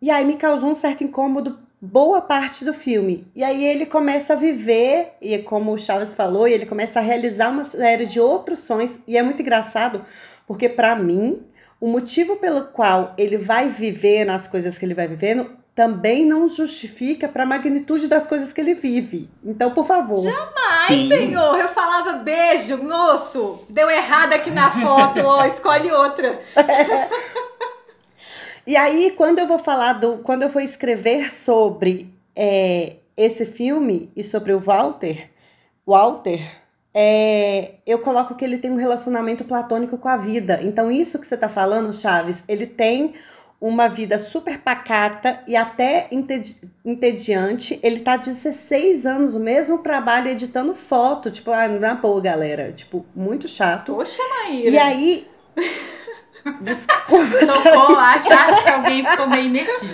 Speaker 2: E aí me causou um certo incômodo boa parte do filme. E aí ele começa a viver, e como o Chaves falou, ele começa a realizar uma série de outros sonhos, e é muito engraçado, porque para mim, o motivo pelo qual ele vai viver nas coisas que ele vai vivendo também não justifica para a magnitude das coisas que ele vive. Então, por favor.
Speaker 1: Jamais, Sim. senhor. Eu falava beijo, moço. Deu errado aqui na foto, ó, escolhe outra.
Speaker 2: É. E aí, quando eu vou falar do. Quando eu for escrever sobre é, esse filme e sobre o Walter, Walter, é, eu coloco que ele tem um relacionamento platônico com a vida. Então, isso que você está falando, Chaves, ele tem uma vida super pacata e até entediante. Ele tá 16 anos, o mesmo trabalho, editando foto. Tipo, ah, na boa, galera. Tipo, muito chato.
Speaker 1: Poxa, Maíra.
Speaker 2: E aí.
Speaker 5: Desculpa. Tocou, acho, acho que alguém ficou meio mexido.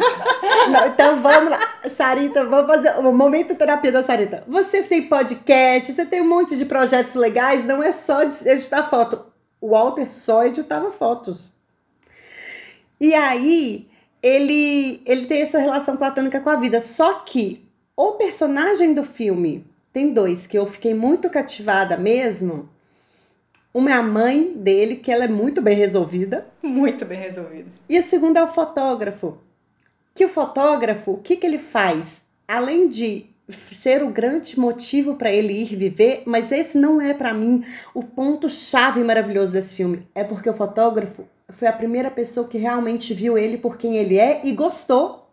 Speaker 2: Não, então vamos lá. Sarita, vamos fazer o um momento terapia da Sarita. Você tem podcast, você tem um monte de projetos legais, não é só editar foto. O Walter só editava fotos. E aí, ele, ele tem essa relação platônica com a vida. Só que o personagem do filme tem dois que eu fiquei muito cativada mesmo. Uma é a mãe dele, que ela é muito bem resolvida.
Speaker 1: Muito bem resolvida.
Speaker 2: E o segundo é o fotógrafo. Que o fotógrafo, o que, que ele faz? Além de ser o grande motivo para ele ir viver, mas esse não é para mim o ponto chave maravilhoso desse filme. É porque o fotógrafo foi a primeira pessoa que realmente viu ele por quem ele é e gostou.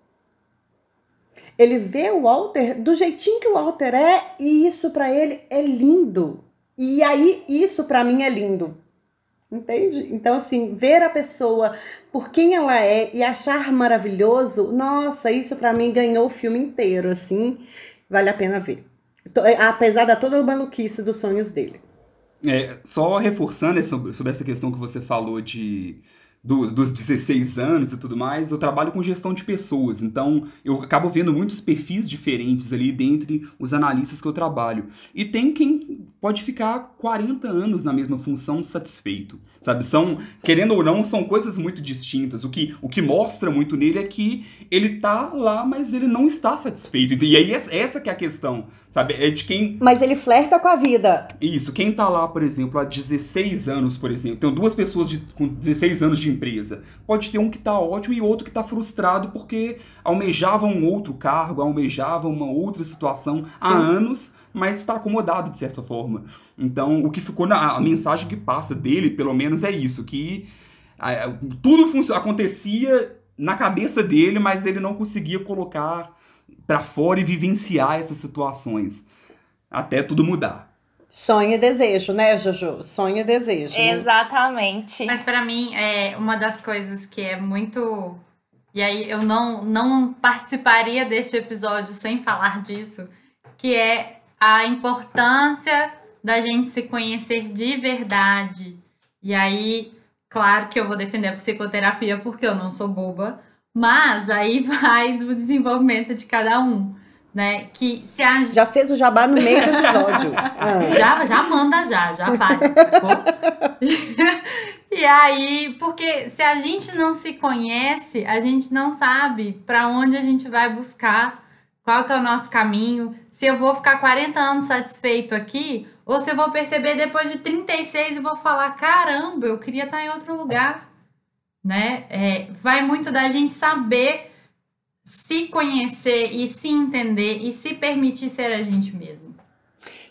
Speaker 2: Ele vê o Walter do jeitinho que o Walter é e isso para ele é lindo. E aí isso para mim é lindo. Entende? Então, assim, ver a pessoa por quem ela é e achar maravilhoso, nossa, isso para mim ganhou o filme inteiro, assim, vale a pena ver. Apesar da toda a maluquice dos sonhos dele.
Speaker 3: É, só reforçando sobre, sobre essa questão que você falou de do, dos 16 anos e tudo mais, eu trabalho com gestão de pessoas, então eu acabo vendo muitos perfis diferentes ali dentre os analistas que eu trabalho. E tem quem pode ficar 40 anos na mesma função satisfeito, sabe? São, querendo ou não, são coisas muito distintas. O que, o que mostra muito nele é que ele tá lá, mas ele não está satisfeito. E aí essa que é a questão, sabe? É de quem...
Speaker 2: Mas ele flerta com a vida.
Speaker 3: Isso, quem tá lá, por exemplo, há 16 anos, por exemplo, tem duas pessoas de, com 16 anos de empresa. Pode ter um que está ótimo e outro que está frustrado porque almejava um outro cargo, almejava uma outra situação Sim. há anos, mas está acomodado de certa forma. Então, o que ficou na a mensagem que passa dele, pelo menos, é isso: que a, tudo acontecia na cabeça dele, mas ele não conseguia colocar para fora e vivenciar essas situações até tudo mudar.
Speaker 2: Sonho e desejo, né, Jojo? Sonho e desejo.
Speaker 4: Né? Exatamente.
Speaker 5: Mas para mim, é uma das coisas que é muito. E aí eu não, não participaria deste episódio sem falar disso, que é a importância da gente se conhecer de verdade. E aí, claro que eu vou defender a psicoterapia porque eu não sou boba, mas aí vai do desenvolvimento de cada um né? Que se a...
Speaker 2: Já fez o jabá no meio do episódio.
Speaker 5: ah. já, já manda já, já vai. e aí, porque se a gente não se conhece, a gente não sabe para onde a gente vai buscar qual que é o nosso caminho, se eu vou ficar 40 anos satisfeito aqui, ou se eu vou perceber depois de 36 e vou falar, caramba, eu queria estar em outro lugar, né? É, vai muito da gente saber se conhecer e se entender e se permitir ser a gente mesmo.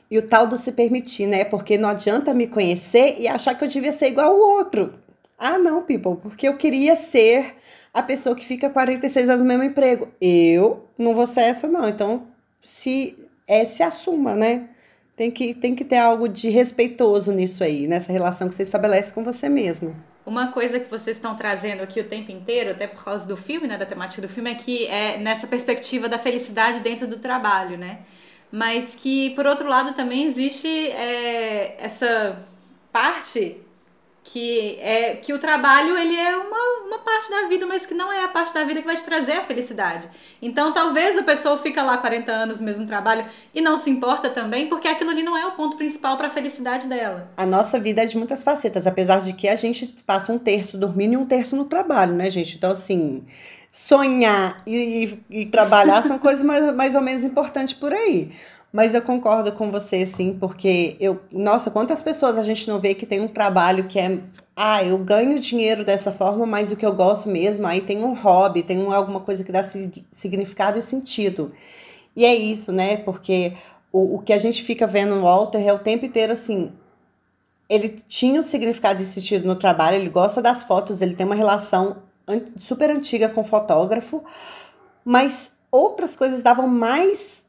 Speaker 2: E o tal do se permitir, né? Porque não adianta me conhecer e achar que eu devia ser igual ao outro. Ah, não, people, porque eu queria ser a pessoa que fica 46 anos no mesmo emprego. Eu não vou ser essa, não. Então, se é, se assuma, né? Tem que, tem que ter algo de respeitoso nisso aí, nessa relação que você estabelece com você mesmo.
Speaker 1: Uma coisa que vocês estão trazendo aqui o tempo inteiro, até por causa do filme, né, da temática do filme, é que é nessa perspectiva da felicidade dentro do trabalho, né? Mas que, por outro lado, também existe é, essa parte que é que o trabalho ele é uma, uma parte da vida, mas que não é a parte da vida que vai te trazer a felicidade. Então, talvez a pessoa fica lá 40 anos no mesmo trabalho e não se importa também, porque aquilo ali não é o ponto principal para a felicidade dela.
Speaker 2: A nossa vida é de muitas facetas, apesar de que a gente passa um terço dormindo e um terço no trabalho, né, gente? Então, assim, sonhar e, e, e trabalhar são coisas mais, mais ou menos importantes por aí. Mas eu concordo com você, sim, porque eu. Nossa, quantas pessoas a gente não vê que tem um trabalho que é. Ah, eu ganho dinheiro dessa forma, mas o que eu gosto mesmo, aí tem um hobby, tem alguma coisa que dá significado e sentido. E é isso, né? Porque o, o que a gente fica vendo no Walter é o tempo inteiro assim. Ele tinha um significado e sentido no trabalho, ele gosta das fotos, ele tem uma relação super antiga com fotógrafo, mas outras coisas davam mais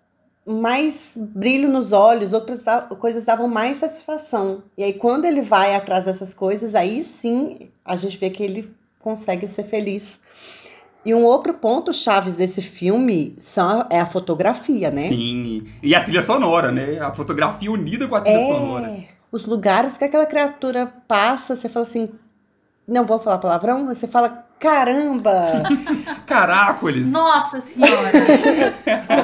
Speaker 2: mais brilho nos olhos, outras coisas davam mais satisfação. E aí, quando ele vai atrás dessas coisas, aí sim a gente vê que ele consegue ser feliz. E um outro ponto chaves desse filme são, é a fotografia, né?
Speaker 3: Sim, e a trilha sonora, né? A fotografia unida com a trilha
Speaker 2: é,
Speaker 3: sonora.
Speaker 2: Os lugares que aquela criatura passa, você fala assim, não vou falar palavrão, você fala caramba!
Speaker 3: Caracoles!
Speaker 5: Nossa senhora!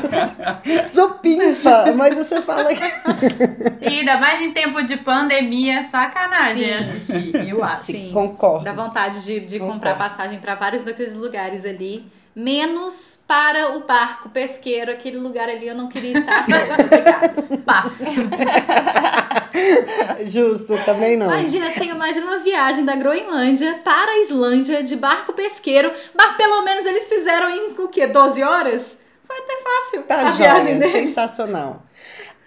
Speaker 2: Supimpa! Mas você fala.
Speaker 5: e ainda mais em tempo de pandemia, sacanagem Sim. assistir, eu acho.
Speaker 2: Sim, concordo.
Speaker 1: Dá vontade de, de comprar passagem para vários daqueles lugares ali menos para o barco pesqueiro, aquele lugar ali eu não queria estar.
Speaker 5: Passo.
Speaker 2: Justo, também não.
Speaker 1: Imagina, você imagina uma viagem da Groenlândia para a Islândia de barco pesqueiro, mas pelo menos eles fizeram em o quê? 12 horas? Foi até fácil
Speaker 2: tá
Speaker 1: a
Speaker 2: joia,
Speaker 1: viagem deles.
Speaker 2: Sensacional.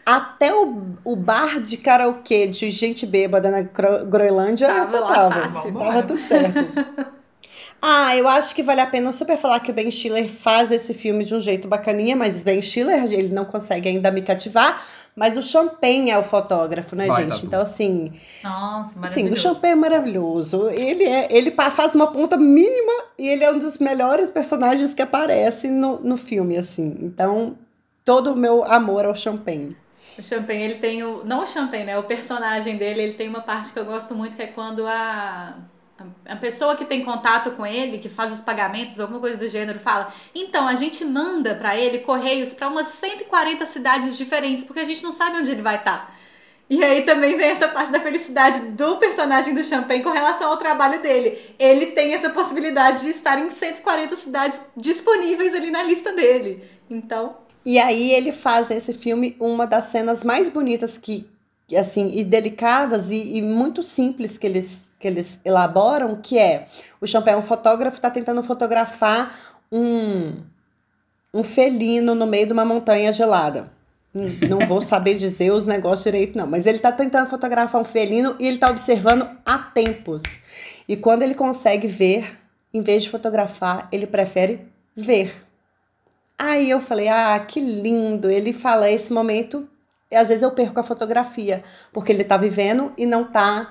Speaker 2: Até o, o bar de karaokê de gente bêbada na Groenlândia
Speaker 1: tava, lá fácil.
Speaker 2: Tava tudo certo. Ah, eu acho que vale a pena super falar que o Ben Stiller faz esse filme de um jeito bacaninha, mas Ben Stiller, ele não consegue ainda me cativar, mas o Champagne é o fotógrafo, né, Vai, gente? Tá então, assim.
Speaker 5: Nossa, maravilhoso.
Speaker 2: Sim, o Champagne é maravilhoso. Ele, é, ele faz uma ponta mínima e ele é um dos melhores personagens que aparece no, no filme, assim. Então, todo o meu amor ao Champagne.
Speaker 1: O Champagne, ele tem o. Não o Champagne, né? O personagem dele, ele tem uma parte que eu gosto muito, que é quando a a pessoa que tem contato com ele, que faz os pagamentos, alguma coisa do gênero, fala: então a gente manda para ele correios para umas 140 cidades diferentes, porque a gente não sabe onde ele vai estar. Tá. E aí também vem essa parte da felicidade do personagem do Champagne com relação ao trabalho dele. Ele tem essa possibilidade de estar em 140 cidades disponíveis ali na lista dele. Então.
Speaker 2: E aí ele faz nesse filme uma das cenas mais bonitas que, assim, e delicadas e, e muito simples que eles que eles elaboram, que é o Champagne, um fotógrafo, está tentando fotografar um, um felino no meio de uma montanha gelada. Hum, não vou saber dizer os negócios direito, não. Mas ele está tentando fotografar um felino e ele está observando há tempos. E quando ele consegue ver, em vez de fotografar, ele prefere ver. Aí eu falei, ah, que lindo. Ele fala esse momento, e às vezes eu perco a fotografia, porque ele está vivendo e não está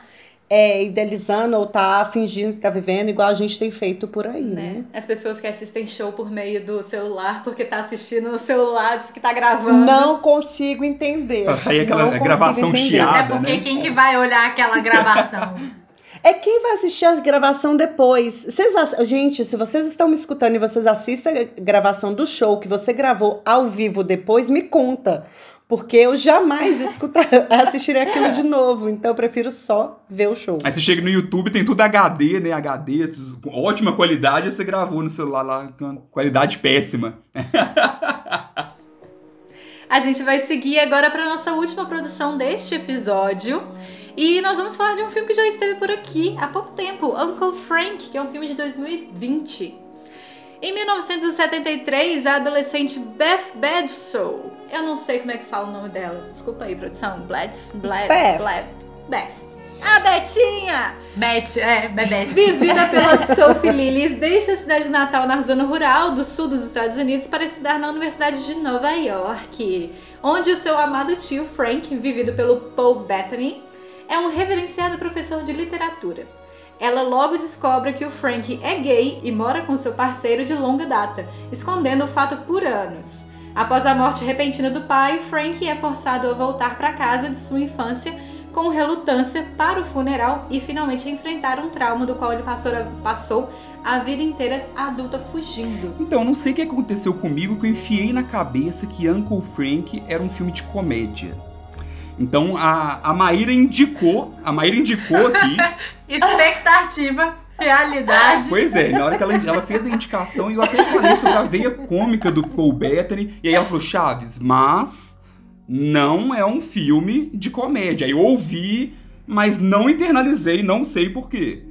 Speaker 2: é, idealizando ou tá fingindo que tá vivendo, igual a gente tem feito por aí, né? né?
Speaker 1: As pessoas que assistem show por meio do celular, porque tá assistindo no celular, que tá gravando.
Speaker 2: Não consigo entender.
Speaker 3: Pra sair aquela gravação chiada,
Speaker 5: É porque
Speaker 3: né?
Speaker 5: quem que vai olhar aquela gravação?
Speaker 2: É quem vai assistir a gravação depois. Vocês, gente, se vocês estão me escutando e vocês assistem a gravação do show que você gravou ao vivo depois, me conta. Porque eu jamais escutar, assistiria aquilo de novo. Então eu prefiro só ver o show.
Speaker 3: Aí você chega no YouTube, tem tudo HD, né? HD, ótima qualidade, você gravou no celular lá com qualidade péssima.
Speaker 1: A gente vai seguir agora para nossa última produção deste episódio. E nós vamos falar de um filme que já esteve por aqui há pouco tempo, Uncle Frank, que é um filme de 2020. Em 1973, a adolescente Beth Bledsoe, eu não sei como é que fala o nome dela, desculpa aí, produção, Bledsoe, Bled,
Speaker 2: Beth.
Speaker 1: Bled, Beth. A Betinha!
Speaker 5: Beth, é, Bebete.
Speaker 1: Vivida pela Sophie Lillis, deixa a cidade natal na zona rural do sul dos Estados Unidos para estudar na Universidade de Nova York, onde o seu amado tio Frank, vivido pelo Paul Bettany, é um reverenciado professor de literatura. Ela logo descobre que o Frank é gay e mora com seu parceiro de longa data, escondendo o fato por anos. Após a morte repentina do pai, Frank é forçado a voltar para casa de sua infância com relutância para o funeral e finalmente enfrentar um trauma do qual ele passou a, passou a vida inteira adulta fugindo.
Speaker 3: Então, não sei o que aconteceu comigo que eu enfiei na cabeça que Uncle Frank era um filme de comédia. Então, a, a Maíra indicou, a Maíra indicou aqui,
Speaker 5: Expectativa, realidade.
Speaker 3: pois é, na hora que ela, ela fez a indicação, eu até falei sobre a veia cômica do Paul Bettany, e aí ela falou, Chaves, mas não é um filme de comédia. Eu ouvi, mas não internalizei, não sei porquê.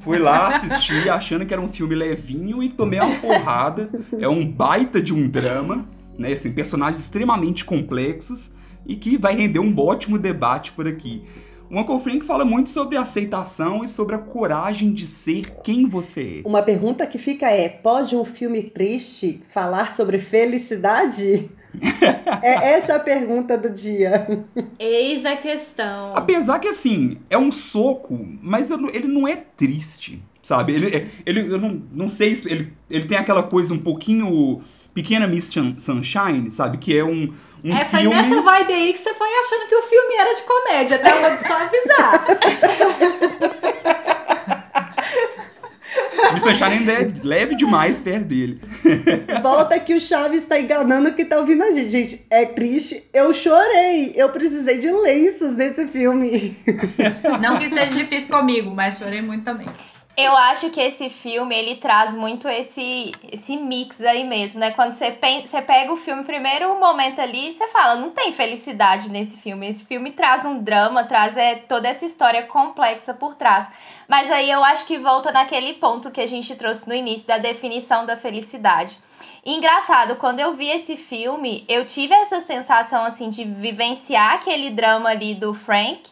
Speaker 3: Fui lá assistir achando que era um filme levinho e tomei uma porrada. É um baita de um drama, né? Assim, personagens extremamente complexos e que vai render um ótimo debate por aqui. O Uncle Frank fala muito sobre aceitação e sobre a coragem de ser quem você é.
Speaker 2: Uma pergunta que fica é: pode um filme triste falar sobre felicidade? é essa a pergunta do dia.
Speaker 1: Eis a questão.
Speaker 3: Apesar que, assim, é um soco, mas eu ele não é triste, sabe? Ele, ele eu não, não sei se ele, ele tem aquela coisa um pouquinho pequena Miss Sun- Sunshine, sabe? Que é um, um
Speaker 1: é, foi
Speaker 3: filme...
Speaker 1: nessa vibe aí que você foi achando que o filme era de comédia, tá? Vou só avisar.
Speaker 3: Miss Sunshine ainda é leve demais perto dele.
Speaker 2: Volta que o Chaves tá enganando que tá ouvindo a gente. Gente, é triste. Eu chorei. Eu precisei de lenços nesse filme.
Speaker 5: Não que seja difícil comigo, mas chorei muito também.
Speaker 4: Eu acho que esse filme, ele traz muito esse, esse mix aí mesmo, né? Quando você, você pega o filme, primeiro momento ali, você fala, não tem felicidade nesse filme. Esse filme traz um drama, traz é, toda essa história complexa por trás. Mas aí eu acho que volta naquele ponto que a gente trouxe no início, da definição da felicidade. E engraçado, quando eu vi esse filme, eu tive essa sensação, assim, de vivenciar aquele drama ali do Frank,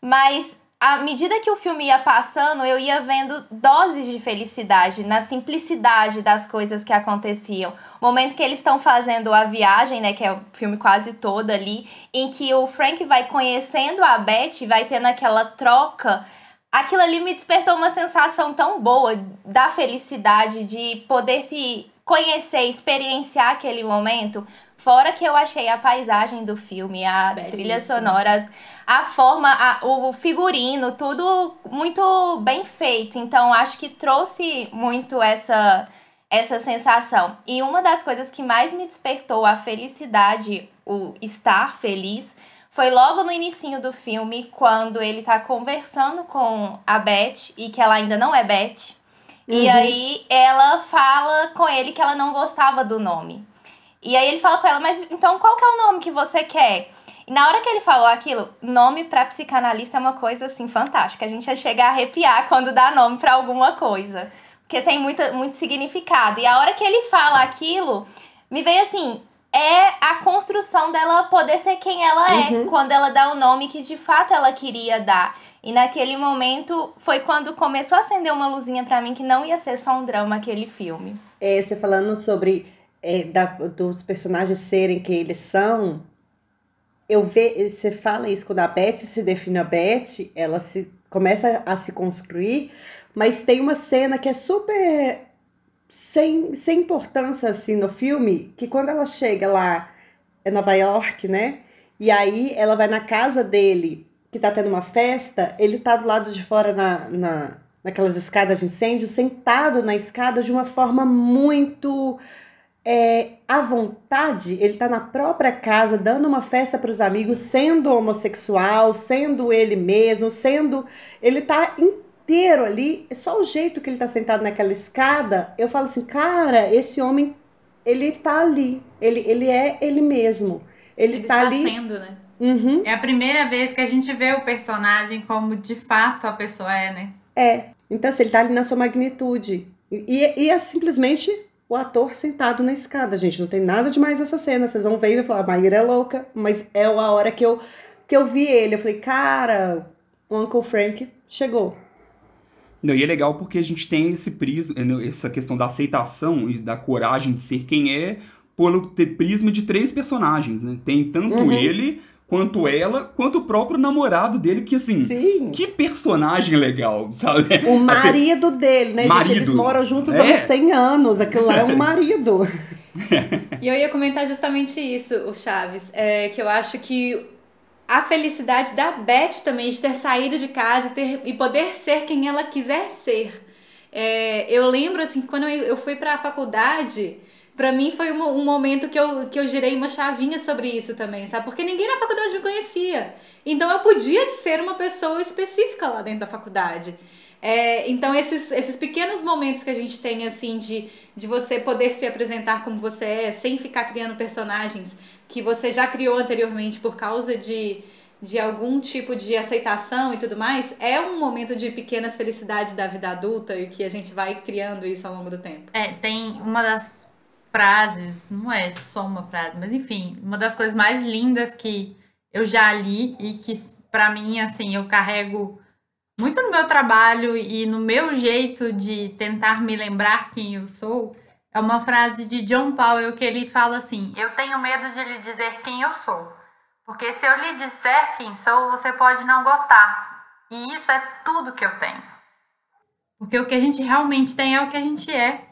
Speaker 4: mas à medida que o filme ia passando, eu ia vendo doses de felicidade na simplicidade das coisas que aconteciam. O momento que eles estão fazendo a viagem, né, que é o filme quase todo ali, em que o Frank vai conhecendo a Beth, vai tendo aquela troca. Aquilo ali me despertou uma sensação tão boa da felicidade, de poder se conhecer, experienciar aquele momento. Fora que eu achei a paisagem do filme, a
Speaker 1: Belíssimo.
Speaker 4: trilha sonora, a forma, a- o figurino, tudo muito bem feito. Então, acho que trouxe muito essa, essa sensação. E uma das coisas que mais me despertou a felicidade, o estar feliz, foi logo no inicinho do filme, quando ele tá conversando com a Beth, e que ela ainda não é Beth. E aí ela fala com ele que ela não gostava do nome. E aí ele fala com ela, mas então qual que é o nome que você quer? E na hora que ele falou aquilo, nome pra psicanalista é uma coisa assim fantástica. A gente ia chegar a arrepiar quando dá nome pra alguma coisa. Porque tem muita, muito significado. E a hora que ele fala aquilo, me veio assim, é a construção dela poder ser quem ela é, quando ela dá o nome que de fato ela queria dar. E naquele momento foi quando começou a acender uma luzinha pra mim que não ia ser só um drama aquele filme.
Speaker 2: É, você falando sobre é, da- dos personagens serem quem eles são, eu ve, você fala isso quando a Beth se define a Beth, ela se começa a se construir, mas tem uma cena que é super sem, sem importância assim no filme, que quando ela chega lá em Nova York, né? E aí ela vai na casa dele, que tá tendo uma festa, ele tá do lado de fora na, na, naquelas escadas de incêndio, sentado na escada de uma forma muito é, à vontade. Ele tá na própria casa, dando uma festa para os amigos, sendo homossexual, sendo ele mesmo, sendo. Ele tá inteiro ali. É só o jeito que ele tá sentado naquela escada. Eu falo assim, cara, esse homem, ele tá ali. Ele, ele é ele mesmo. Ele,
Speaker 1: Ele
Speaker 2: tá
Speaker 1: está
Speaker 2: ali.
Speaker 1: sendo, né?
Speaker 2: Uhum,
Speaker 5: É a primeira vez que a gente vê o personagem como de fato a pessoa é, né?
Speaker 2: é. Então, assim, ele tá ali na sua magnitude. E, e é simplesmente o ator sentado na escada, gente. Não tem nada demais nessa cena. Vocês vão ver e vão falar, Maíra é louca. Mas é a hora que eu, que eu vi ele. Eu falei, cara, o Uncle Frank chegou.
Speaker 3: Não, e é legal porque a gente tem esse prisma, essa questão da aceitação e da coragem de ser quem é, pelo prisma de três personagens, né? Tem tanto
Speaker 2: Uhum.
Speaker 3: ele, quanto ela, quanto o próprio namorado dele, que assim,
Speaker 2: Sim.
Speaker 3: que personagem legal, sabe?
Speaker 2: O marido dele, né, gente? Eles
Speaker 3: marido.
Speaker 2: moram juntos
Speaker 3: É.
Speaker 2: há uns 100 anos. Aquilo lá é um marido.
Speaker 1: E eu ia comentar justamente isso, o Chaves, é, que eu acho que a felicidade da Beth também de ter saído de casa e, ter, e poder ser quem ela quiser ser. É, eu lembro assim, que quando eu, eu fui para a faculdade, pra mim foi um, um momento que eu, que eu girei uma chavinha sobre isso também, sabe? Porque ninguém na faculdade me conhecia. Então eu podia ser uma pessoa específica lá dentro da faculdade. É, então, esses, esses pequenos momentos que a gente tem, assim, de, de você poder se apresentar como você é, sem ficar criando personagens que você já criou anteriormente por causa de, de algum tipo de aceitação e tudo mais, é um momento de pequenas felicidades da vida adulta e que a gente vai criando isso ao longo do tempo.
Speaker 5: É, tem uma das frases, não é só uma frase, mas enfim, uma das coisas mais lindas que eu já li e que pra mim, assim, eu carrego muito no meu trabalho e no meu jeito de tentar me lembrar quem eu sou, é uma frase de John Powell que ele fala assim: Eu tenho medo de lhe dizer quem eu sou. Porque se eu lhe disser quem sou, você pode não gostar. E isso é tudo que eu tenho. Porque o que a gente realmente tem é o que a gente é,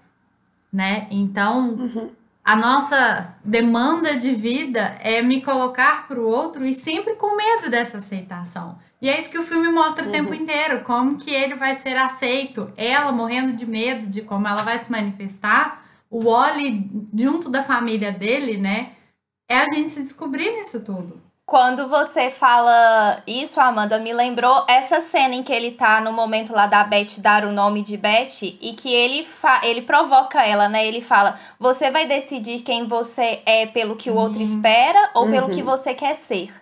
Speaker 5: né? Então, a nossa demanda de vida é me colocar pro outro e sempre com medo dessa aceitação. E é isso que o filme mostra o tempo inteiro, como que ele vai ser aceito, ela morrendo de medo de como ela vai se manifestar, o Wally junto da família dele, né? É a gente se descobrir nisso tudo.
Speaker 4: Quando você fala isso, Amanda, me lembrou essa cena em que ele tá no momento lá da Beth dar o nome de Beth e que ele, fa ele provoca ela, né? Ele fala: Você vai decidir quem você é pelo que o outro espera ou pelo que você quer ser.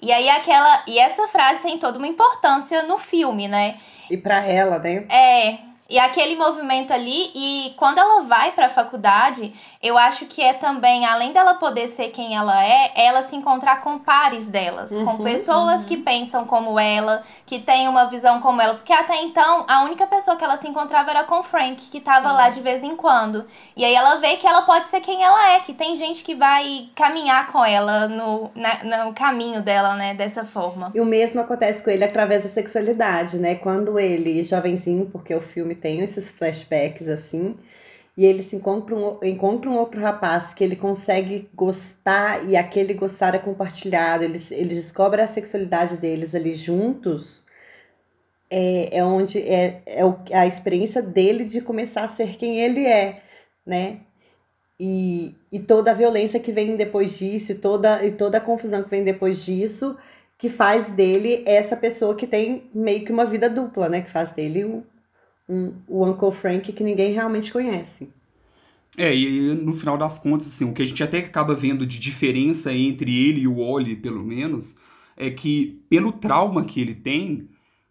Speaker 4: E aí aquela. E essa frase tem toda uma importância no filme, né?
Speaker 2: E pra ela, né?
Speaker 4: É, e aquele movimento ali, e quando ela vai pra faculdade, eu acho que é também, além dela poder ser quem ela é, ela se encontrar com pares delas, com pessoas que pensam como ela, que têm uma visão como ela, porque até então a única pessoa que ela se encontrava era com o Frank, que tava lá de vez em quando. E aí ela vê que ela pode ser quem ela é, que tem gente que vai caminhar com ela no, na- no caminho dela, né, dessa forma.
Speaker 2: E o mesmo acontece com ele através da sexualidade, né? Quando ele, jovenzinho, porque o filme tem esses flashbacks assim, e ele se encontra um, encontra um outro rapaz que ele consegue gostar e aquele gostar é compartilhado, eles, eles descobrem a sexualidade deles ali juntos. É, é onde é, é a experiência dele de começar a ser quem ele é, né? E, e toda a violência que vem depois disso, e toda, e toda a confusão que vem depois disso, que faz dele essa pessoa que tem meio que uma vida dupla, né? Que faz dele o, um, o Uncle Frank que ninguém realmente conhece.
Speaker 3: É, e no final das contas, assim, o que a gente até acaba vendo de diferença entre ele e o Wally, pelo menos, é que pelo trauma que ele tem,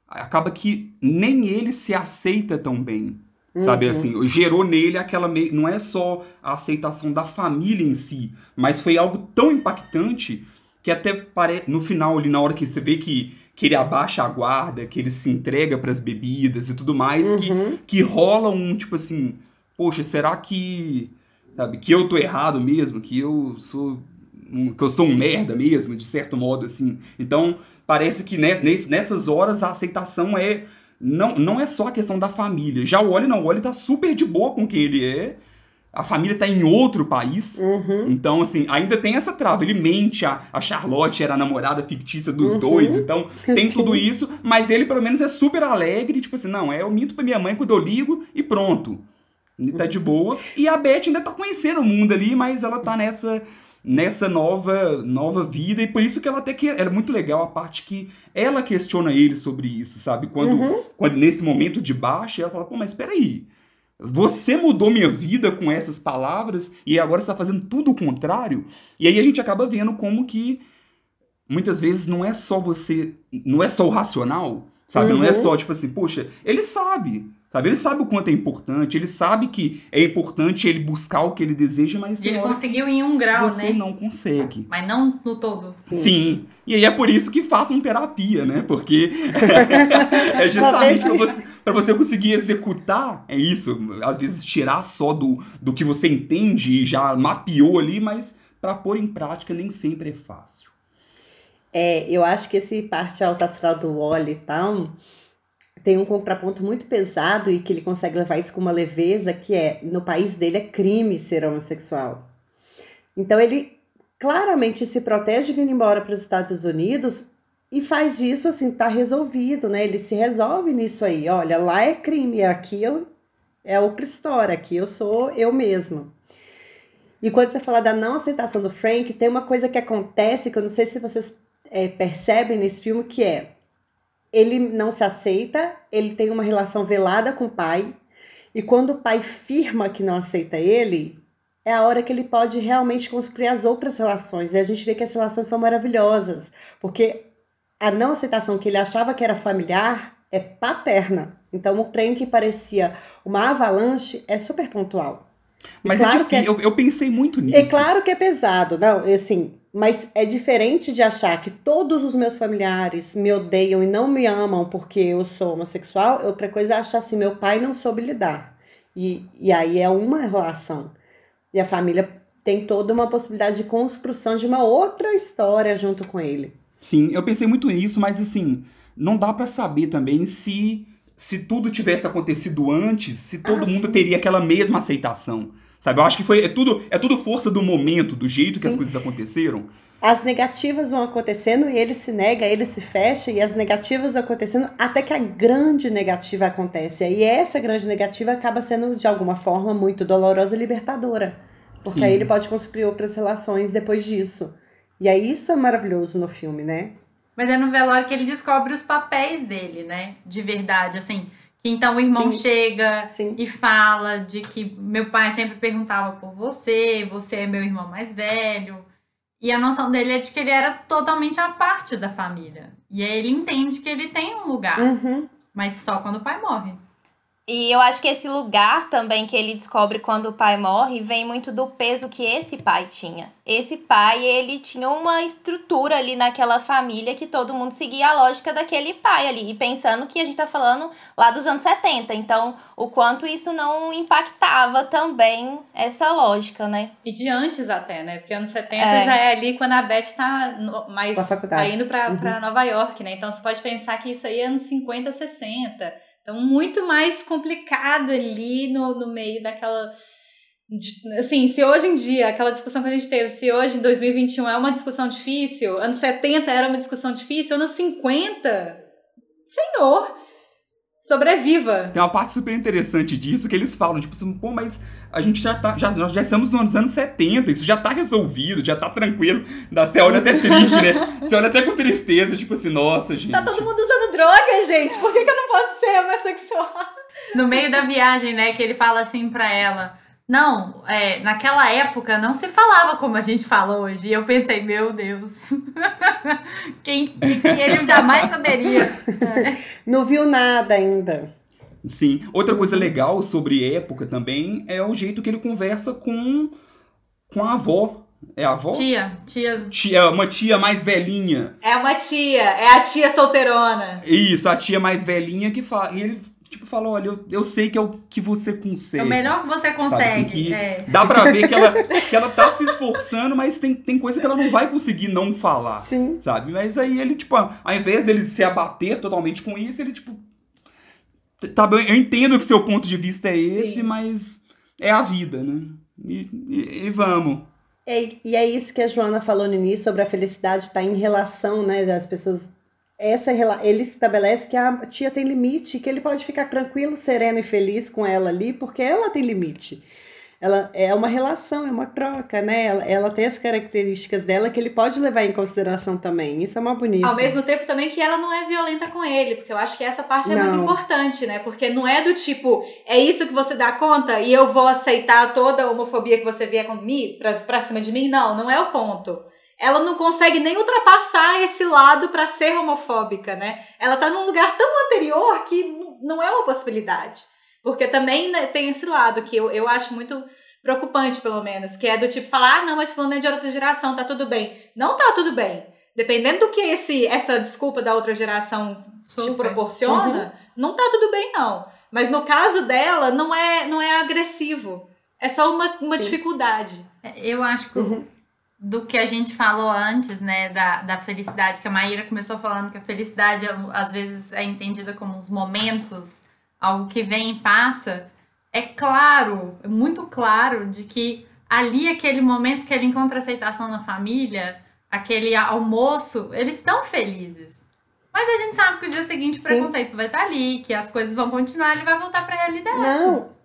Speaker 3: acaba que nem ele se aceita tão bem. Sabe
Speaker 2: Uhum.
Speaker 3: assim, gerou nele aquela. mei- Não é só a aceitação da família em si, mas foi algo tão impactante que até pare... no final, ali, na hora que você vê que, que ele abaixa a guarda, que ele se entrega pras bebidas e tudo mais, que,
Speaker 2: Uhum.
Speaker 3: que rola um tipo assim, poxa, será que sabe, que eu tô errado mesmo, que eu sou um, que eu sou um merda mesmo, de certo modo assim. Então, parece que ne- ness- nessas horas a aceitação é não, não é só a questão da família. Já o Wally não, o Wally tá super de boa com quem ele é. A família tá em outro país.
Speaker 2: Uhum.
Speaker 3: Então, assim, ainda tem essa trava. Ele mente, a, a Charlotte era a namorada fictícia dos
Speaker 2: Uhum.
Speaker 3: dois. Então, tem
Speaker 2: Sim.
Speaker 3: tudo isso. Mas ele, pelo menos, é super alegre. Tipo assim, não, é, eu minto pra minha mãe quando eu ligo e pronto. Ele tá de boa. E a Beth ainda tá conhecendo o mundo ali, mas ela tá nessa nessa nova nova vida e por isso que ela até que era muito legal a parte que ela questiona ele sobre isso, sabe? Quando,
Speaker 2: Uhum.
Speaker 3: quando nesse momento de baixa, ela fala, pô, mas espera aí. Você mudou minha vida com essas palavras e agora está fazendo tudo o contrário. E aí a gente acaba vendo como que muitas vezes não é só você, não é só o racional, sabe? Não é
Speaker 2: Uhum.
Speaker 3: só tipo assim, poxa, ele sabe, sabe? Ele sabe o quanto é importante, ele sabe que é importante ele buscar o que ele deseja, mas
Speaker 5: ele
Speaker 3: hora
Speaker 5: conseguiu em um grau,
Speaker 3: você
Speaker 5: né?
Speaker 3: não consegue.
Speaker 5: Mas não no todo.
Speaker 3: Sim. E aí é por isso que façam terapia, né? Porque é justamente para você, pra você conseguir executar, é isso. Às vezes tirar só do, do que você entende e já mapeou ali, mas para pôr em prática nem sempre é fácil.
Speaker 2: É, eu acho que esse parte alta astral do Wally e tal tem um contraponto muito pesado e que ele consegue levar isso com uma leveza que é no país dele é crime ser homossexual. Então ele claramente se protege vindo embora para os Estados Unidos e faz disso assim, tá resolvido, né? Ele se resolve nisso aí. Olha, lá é crime, aqui eu, é outra história, aqui eu sou eu mesma. E quando você fala da não aceitação do Frank, tem uma coisa que acontece que eu não sei se vocês é, percebem nesse filme, que é ele não se aceita, ele tem uma relação velada com o pai, e quando o pai firma que não aceita ele, é a hora que ele pode realmente construir as outras relações. E a gente vê que as relações são maravilhosas, porque a não aceitação que ele achava que era familiar é paterna. Então o trem que parecia uma avalanche é super pontual.
Speaker 3: Mas
Speaker 2: claro
Speaker 3: é
Speaker 2: que é-
Speaker 3: difícil, eu, eu pensei muito nisso.
Speaker 2: é claro que é pesado, não, assim, mas é diferente de achar que todos os meus familiares me odeiam e não me amam porque eu sou homossexual. Outra coisa é achar assim, meu pai não soube lidar. E, e aí é uma relação. E a família tem toda uma possibilidade de construção de uma outra história junto com ele.
Speaker 3: Sim, eu pensei muito nisso, mas assim, não dá pra saber também se se tudo tivesse acontecido antes, se todo
Speaker 2: Ah,
Speaker 3: mundo
Speaker 2: sim.
Speaker 3: teria aquela mesma aceitação. Sabe? Eu acho que foi é tudo é tudo força do momento, do jeito que as
Speaker 2: Sim.
Speaker 3: coisas aconteceram.
Speaker 2: As negativas vão acontecendo e ele se nega, ele se fecha e as negativas vão acontecendo até que a grande negativa acontece. E essa grande negativa acaba sendo, de alguma forma, muito dolorosa e libertadora. Porque
Speaker 3: Sim.
Speaker 2: aí ele pode construir outras relações depois disso. E aí isso é maravilhoso no filme, né?
Speaker 5: Mas é no velório que ele descobre os papéis dele, né? De verdade, assim. Que então o irmão
Speaker 2: Sim.
Speaker 5: chega
Speaker 2: Sim.
Speaker 5: e fala de que meu pai sempre perguntava por você, você é meu irmão mais velho. E a noção dele é de que ele era totalmente a parte da família. E aí ele entende que ele tem um lugar,
Speaker 2: Uhum.
Speaker 5: mas só quando o pai morre.
Speaker 4: E eu acho que esse lugar também que ele descobre quando o pai morre vem muito do peso que esse pai tinha. Esse pai, ele tinha uma estrutura ali naquela família que todo mundo seguia a lógica daquele pai ali. E pensando que a gente tá falando lá dos anos 70. Então, o quanto isso não impactava também essa lógica, né?
Speaker 7: E de antes até, né? Porque anos 70
Speaker 4: É.
Speaker 7: já é ali quando a Beth tá no- mais tá indo pra,
Speaker 2: Uhum.
Speaker 7: pra Nova York, né? Então você pode pensar que isso aí é anos 50, 60. Então, muito mais complicado ali no, no meio daquela. assim, se hoje em dia, aquela discussão que a gente teve, se hoje em 2021 é uma discussão difícil, anos 70 era uma discussão difícil, anos 50, senhor, sobreviva.
Speaker 3: Tem uma parte super interessante disso que eles falam, tipo assim, pô, mas a gente já tá. Já, nós já estamos nos anos 70, isso já tá resolvido, já tá tranquilo. Dá- Você olha até triste, né? Você olha até com tristeza, tipo assim, nossa, gente.
Speaker 7: Tá todo mundo usando droga, gente. Por que, que eu não posso ser homossexual?
Speaker 5: No meio da viagem, né, que ele fala assim pra ela. Não, é, naquela época não se falava como a gente fala hoje. E eu pensei, meu Deus. Quem, quem ele jamais saberia.
Speaker 2: Não viu nada ainda.
Speaker 3: Sim. Outra coisa legal sobre época também é o jeito que ele conversa com, com a avó. É a avó?
Speaker 5: Tia, tia.
Speaker 3: Tia, uma tia mais velhinha.
Speaker 7: É uma tia, é a tia solteirona.
Speaker 3: Isso, a tia mais velhinha que fala. E ele, tipo, fala: olha, eu, eu sei que é o que você consegue.
Speaker 5: É o melhor que você
Speaker 3: assim,
Speaker 5: consegue.
Speaker 3: que
Speaker 5: é.
Speaker 3: Dá pra ver que ela, que ela tá se esforçando, mas tem, tem coisa que ela não vai conseguir não falar.
Speaker 2: Sim.
Speaker 3: Sabe? Mas aí ele, tipo, ao invés dele se abater totalmente com isso, ele, tipo. Tá bem, eu entendo que seu ponto de vista é esse,
Speaker 7: Sim.
Speaker 3: mas é a vida, né? E, e- e vamos.
Speaker 2: É, e é isso que a Joana falou no início sobre a felicidade estar em relação, né, das pessoas. Essa ele estabelece que a tia tem limite, que ele pode ficar tranquilo, sereno e feliz com ela ali, porque ela tem limite. ela é uma relação, é uma troca, né? Ela, ela tem as características dela que ele pode levar em consideração também. Isso é uma bonita.
Speaker 1: Ao mesmo tempo também que ela não é violenta com ele, porque eu acho que essa parte é
Speaker 2: Não.
Speaker 1: muito importante, né? Porque não é do tipo, é isso que você dá conta e eu vou aceitar toda a homofobia que você vier comigo pra, pra cima de mim. Não, não é o ponto. Ela não consegue nem ultrapassar esse lado pra ser homofóbica, né? Ela tá num lugar tão anterior que não é uma possibilidade. Porque também né, tem esse lado que eu, eu acho muito preocupante, pelo menos, que é do tipo falar, ah, não, mas fulano é de outra geração, tá tudo bem. Não tá tudo bem. Dependendo do que esse, essa desculpa da outra geração te
Speaker 5: Super.
Speaker 1: proporciona, não tá tudo bem, não. Mas no caso dela, não é, não é agressivo. É só uma, uma
Speaker 2: Sim.
Speaker 1: dificuldade.
Speaker 5: Eu acho que
Speaker 2: Uhum.
Speaker 5: Do que a gente falou antes, né, da, da felicidade, que a Maíra começou falando que a felicidade é, às vezes é entendida como os momentos, algo que vem e passa. É claro, é muito claro de que ali, aquele momento que ele encontra aceitação na família, aquele almoço, eles estão felizes. Mas a gente sabe que o dia seguinte o
Speaker 2: Sim.
Speaker 5: preconceito vai estar ali, que as coisas vão continuar, ele vai voltar pra realidade.
Speaker 2: Não.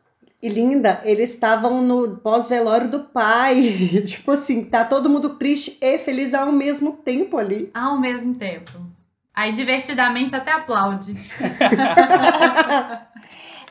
Speaker 2: E linda, eles estavam no pós-velório do pai. tipo assim, tá todo mundo triste e feliz ao mesmo tempo ali.
Speaker 5: Ao mesmo tempo. Aí, divertidamente, até aplaude.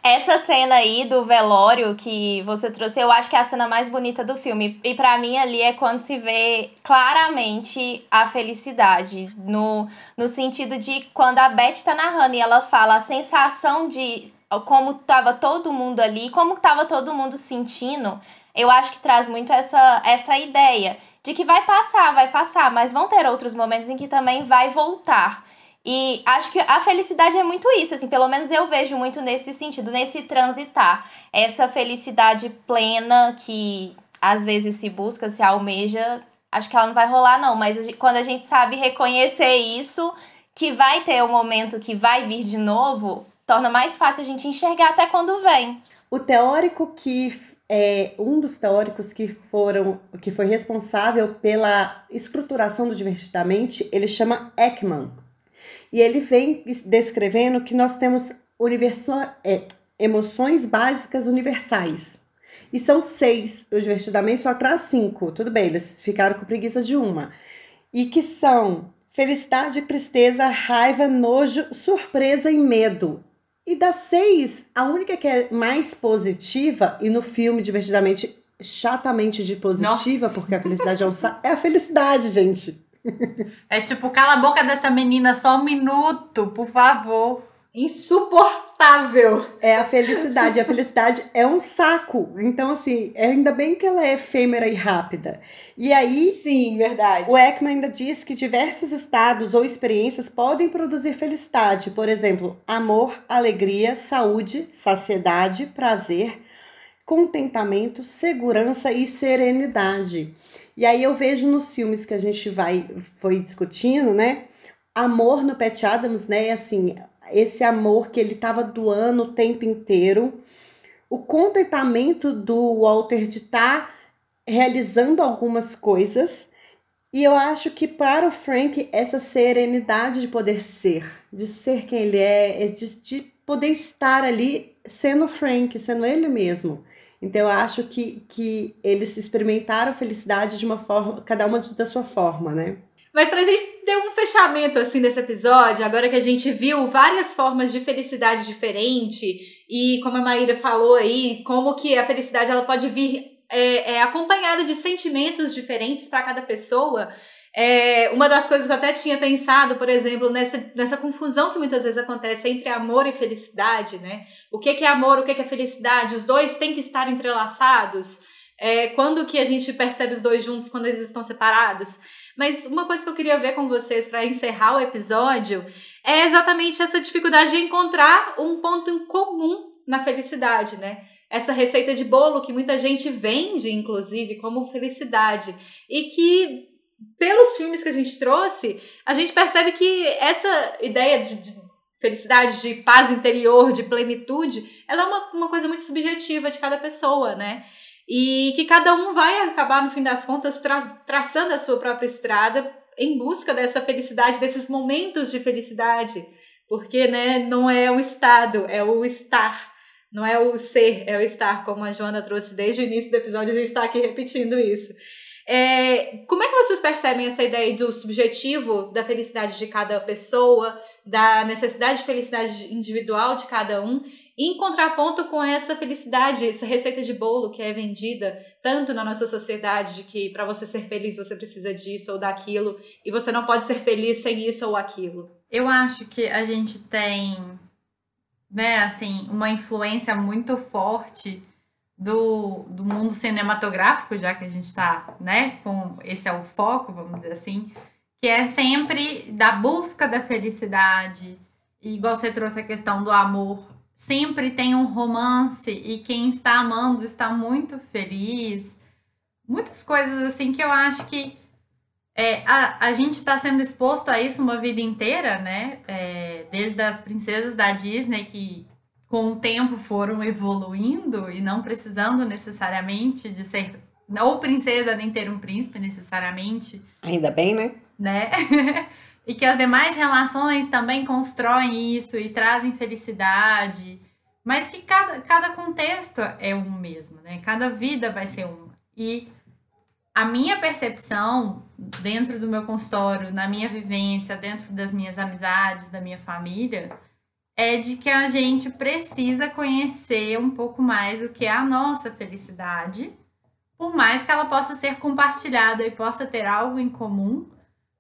Speaker 4: Essa cena aí do velório que você trouxe, eu acho que é a cena mais bonita do filme. E pra mim ali é quando se vê claramente a felicidade. No, no sentido de quando a Beth tá narrando e ela fala a sensação de como tava todo mundo ali, como tava todo mundo sentindo. Eu acho que traz muito essa, essa ideia de que vai passar, vai passar, mas vão ter outros momentos em que também vai voltar. E acho que a felicidade é muito isso, assim, pelo menos eu vejo muito nesse sentido, nesse transitar. Essa felicidade plena que às vezes se busca, se almeja, acho que ela não vai rolar, não. Mas a gente- quando a gente sabe reconhecer isso, que vai ter um momento que vai vir de novo, torna mais fácil a gente enxergar até quando vem.
Speaker 2: O teórico que é um dos teóricos que foram que foi responsável pela estruturação do divertidamente, ele chama Ekman. E ele vem descrevendo que nós temos universo, é, emoções básicas universais. E são seis. O divertidamente só traz cinco. Tudo bem, eles ficaram com preguiça de uma. E que são felicidade, tristeza, raiva, nojo, surpresa e medo. E das seis, a única que é mais positiva, e no filme, divertidamente, chatamente de positiva,
Speaker 5: Nossa.
Speaker 2: porque a felicidade é, um é a felicidade, gente.
Speaker 5: É tipo, cala a boca dessa menina só um minuto, por favor.
Speaker 1: Insuportável.
Speaker 2: É a felicidade. A felicidade é um saco. Então, assim, é ainda bem que ela é efêmera e rápida. E aí,
Speaker 1: Sim, verdade.
Speaker 2: o Ekman ainda diz que diversos estados ou experiências podem produzir felicidade. Por exemplo, amor, alegria, saúde, saciedade, prazer, contentamento, segurança e serenidade. E aí eu vejo nos filmes que a gente vai foi discutindo, né? Amor no Pat Adams, né? Assim, esse amor que ele tava doando o tempo inteiro. O contentamento do Walter de estar realizando algumas coisas. E eu acho que para o Frank, essa serenidade de poder ser, de ser quem ele é, é de, de poder estar ali sendo Frank, sendo ele mesmo. Então eu acho que, que eles experimentaram felicidade de uma forma, cada uma da sua forma, né?
Speaker 1: Mas pra gente ter um fechamento assim desse episódio, agora que a gente viu várias formas de felicidade diferente e como a Maíra falou aí, como que a felicidade ela pode vir é, é, acompanhada de sentimentos diferentes para cada pessoa. É, uma das coisas que eu até tinha pensado, por exemplo, nessa, nessa confusão que muitas vezes acontece entre amor e felicidade, né? O que, que é amor, o que, que é felicidade? Os dois têm que estar entrelaçados. É, quando que a gente percebe os dois juntos quando eles estão separados? Mas uma coisa que eu queria ver com vocês para encerrar o episódio é exatamente essa dificuldade de encontrar um ponto em comum na felicidade, né? Essa receita de bolo que muita gente vende, inclusive, como felicidade. E que, pelos filmes que a gente trouxe, a gente percebe que essa ideia de, de felicidade, de paz interior, de plenitude, ela é uma, uma coisa muito subjetiva de cada pessoa, né? E que cada um vai acabar, no fim das contas, tra traçando a sua própria estrada em busca dessa felicidade, desses momentos de felicidade. Porque, né, não é o estado, é o estar.
Speaker 7: Não é o ser, é o estar, como a Joana trouxe desde o início do episódio, a gente está aqui repetindo isso. É, como é que vocês percebem essa ideia do subjetivo da felicidade de cada pessoa, da necessidade de felicidade individual de cada um, em contraponto com essa felicidade, essa receita de bolo que é vendida tanto na nossa sociedade de que para você ser feliz você precisa disso ou daquilo e você não pode ser feliz sem isso ou aquilo?
Speaker 5: Eu acho que a gente tem, né, assim, uma influência muito forte do, do mundo cinematográfico, já que a gente está, né, com esse é o foco, vamos dizer assim, que é sempre da busca da felicidade. E igual você trouxe a questão do amor, sempre tem um romance e quem está amando está muito feliz. Muitas coisas assim que eu acho que é, a, a gente está sendo exposto a isso uma vida inteira, né? É, desde as princesas da Disney que com o tempo foram evoluindo e não precisando necessariamente de ser ou princesa nem ter um príncipe necessariamente.
Speaker 2: Ainda bem, né?
Speaker 5: Né? e que as demais relações também constroem isso e trazem felicidade, mas que cada, cada contexto é um mesmo, né? Cada vida vai ser uma. E a minha percepção dentro do meu consultório, na minha vivência, dentro das minhas amizades, da minha família, é de que a gente precisa conhecer um pouco mais o que é a nossa felicidade, por mais que ela possa ser compartilhada e possa ter algo em comum,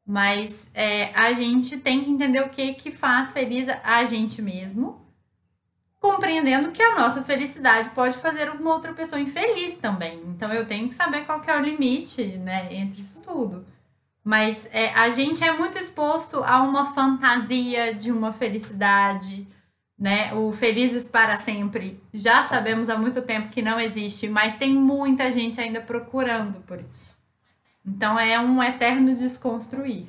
Speaker 5: mas é, a gente tem que entender o que, que faz feliz a gente mesmo, compreendendo que a nossa felicidade pode fazer uma outra pessoa infeliz também. Então eu tenho que saber qual que é o limite né, entre isso tudo. Mas é, a gente é muito exposto a uma fantasia de uma felicidade, né? O felizes para sempre. Já sabemos há muito tempo que não existe, mas tem muita gente ainda procurando por isso. Então é um eterno desconstruir.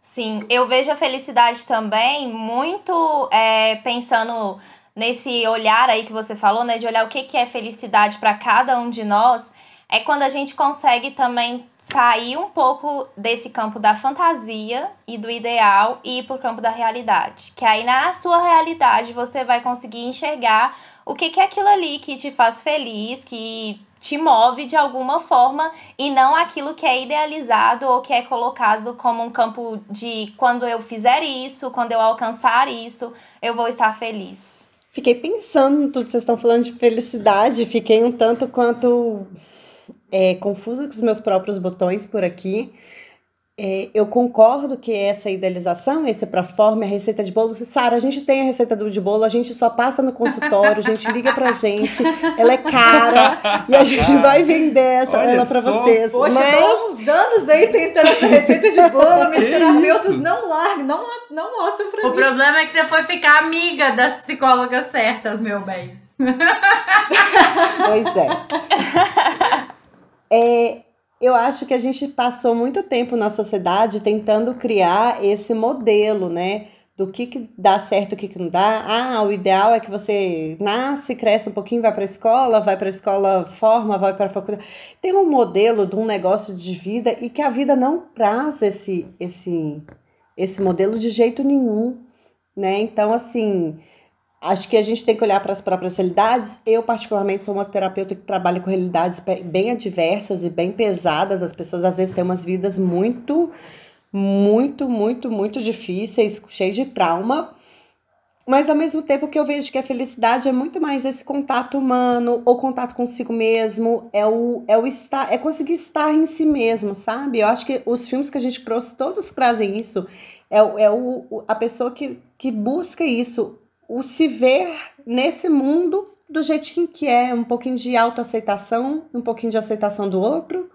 Speaker 4: Sim, eu vejo a felicidade também muito é, pensando nesse olhar aí que você falou, né? De olhar o que, que é felicidade para cada um de nós é quando a gente consegue também sair um pouco desse campo da fantasia e do ideal e ir para o campo da realidade. Que aí na sua realidade você vai conseguir enxergar o que, que é aquilo ali que te faz feliz, que te move de alguma forma e não aquilo que é idealizado ou que é colocado como um campo de quando eu fizer isso, quando eu alcançar isso, eu vou estar feliz.
Speaker 2: Fiquei pensando em tudo que vocês estão falando de felicidade, fiquei um tanto quanto é, confusa com os meus próprios botões por aqui. É, eu concordo que essa idealização, esse para forma, a receita de bolo. Sara, a gente tem a receita do de bolo, a gente só passa no consultório, a gente liga pra gente, ela é cara e a gente vai vender essa, ela para vocês.
Speaker 7: Poxa, Mas... tô uns anos aí tentando essa receita de bolo, meus terapeutas não largam, não, não mostram pra
Speaker 5: o
Speaker 7: mim.
Speaker 5: O problema é que você foi ficar amiga das psicólogas certas, meu bem.
Speaker 2: pois é. É, eu acho que a gente passou muito tempo na sociedade tentando criar esse modelo, né? Do que, que dá certo, o que, que não dá. Ah, o ideal é que você nasce, cresce um pouquinho, vai para a escola, vai para a escola, forma, vai para a faculdade. Tem um modelo de um negócio de vida e que a vida não traz esse, esse, esse modelo de jeito nenhum, né? Então, assim, Acho que a gente tem que olhar para as próprias realidades. Eu, particularmente, sou uma terapeuta que trabalha com realidades bem adversas e bem pesadas. As pessoas, às vezes, têm umas vidas muito, muito, muito, muito difíceis, cheias de trauma. Mas, ao mesmo tempo, que eu vejo que a felicidade é muito mais esse contato humano, ou contato consigo mesmo, é o, é o estar, é conseguir estar em si mesmo, sabe? Eu acho que os filmes que a gente trouxe, todos trazem isso. É, é o, a pessoa que, que busca isso o se ver nesse mundo do jeitinho que é, um pouquinho de autoaceitação, um pouquinho de aceitação do outro,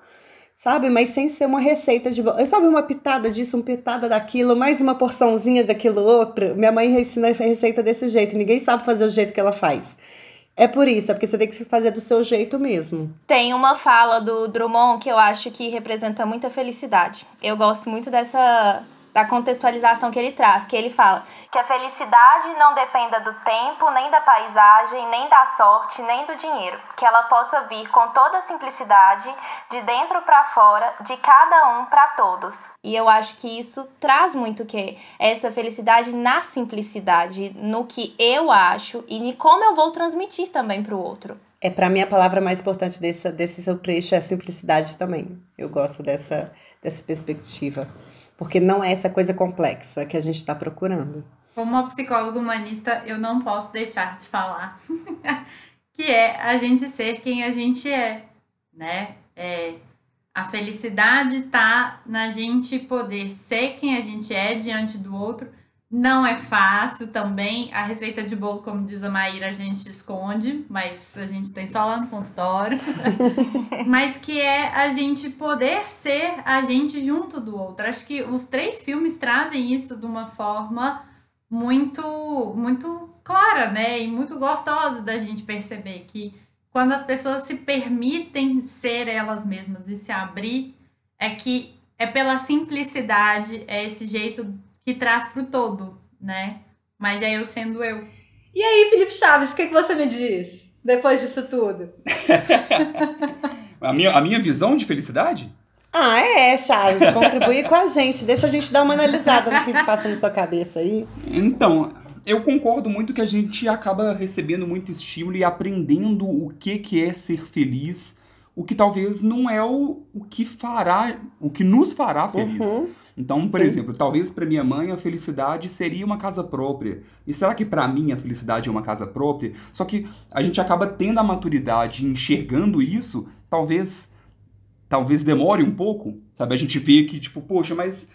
Speaker 2: sabe? Mas sem ser uma receita de. Sabe, uma pitada disso, uma pitada daquilo, mais uma porçãozinha daquilo outro. Minha mãe ensina a receita desse jeito, ninguém sabe fazer o jeito que ela faz. É por isso, é porque você tem que fazer do seu jeito mesmo.
Speaker 4: Tem uma fala do Drummond que eu acho que representa muita felicidade. Eu gosto muito dessa da contextualização que ele traz, que ele fala que a felicidade não dependa do tempo, nem da paisagem, nem da sorte, nem do dinheiro, que ela possa vir com toda a simplicidade, de dentro para fora, de cada um para todos. E eu acho que isso traz muito que essa felicidade na simplicidade, no que eu acho e como eu vou transmitir também para o outro.
Speaker 2: É para mim a palavra mais importante desse, desse seu trecho é a simplicidade também. Eu gosto dessa, dessa perspectiva. Porque não é essa coisa complexa que a gente está procurando.
Speaker 5: Como uma psicóloga humanista, eu não posso deixar de falar que é a gente ser quem a gente é, né? É, a felicidade tá na gente poder ser quem a gente é diante do outro não é fácil também. A receita de bolo, como diz a Maíra, a gente esconde, mas a gente tem só lá no consultório. mas que é a gente poder ser a gente junto do outro. Acho que os três filmes trazem isso de uma forma muito, muito clara, né? E muito gostosa da gente perceber que quando as pessoas se permitem ser elas mesmas e se abrir, é que é pela simplicidade, é esse jeito que traz pro todo, né? Mas é eu sendo eu.
Speaker 7: E aí, Felipe Chaves, o que, que você me diz depois disso tudo?
Speaker 3: a, minha, a minha visão de felicidade?
Speaker 2: Ah, é, Chaves, contribui com a gente. Deixa a gente dar uma analisada no que passa na sua cabeça aí.
Speaker 3: Então, eu concordo muito que a gente acaba recebendo muito estímulo e aprendendo o que, que é ser feliz, o que talvez não é o, o que fará, o que nos fará feliz. Uhum. Então, por Sim. exemplo, talvez para minha mãe a felicidade seria uma casa própria. E será que para mim a felicidade é uma casa própria? Só que a gente acaba tendo a maturidade enxergando isso, talvez talvez demore um pouco, sabe? A gente vê que tipo, poxa, mas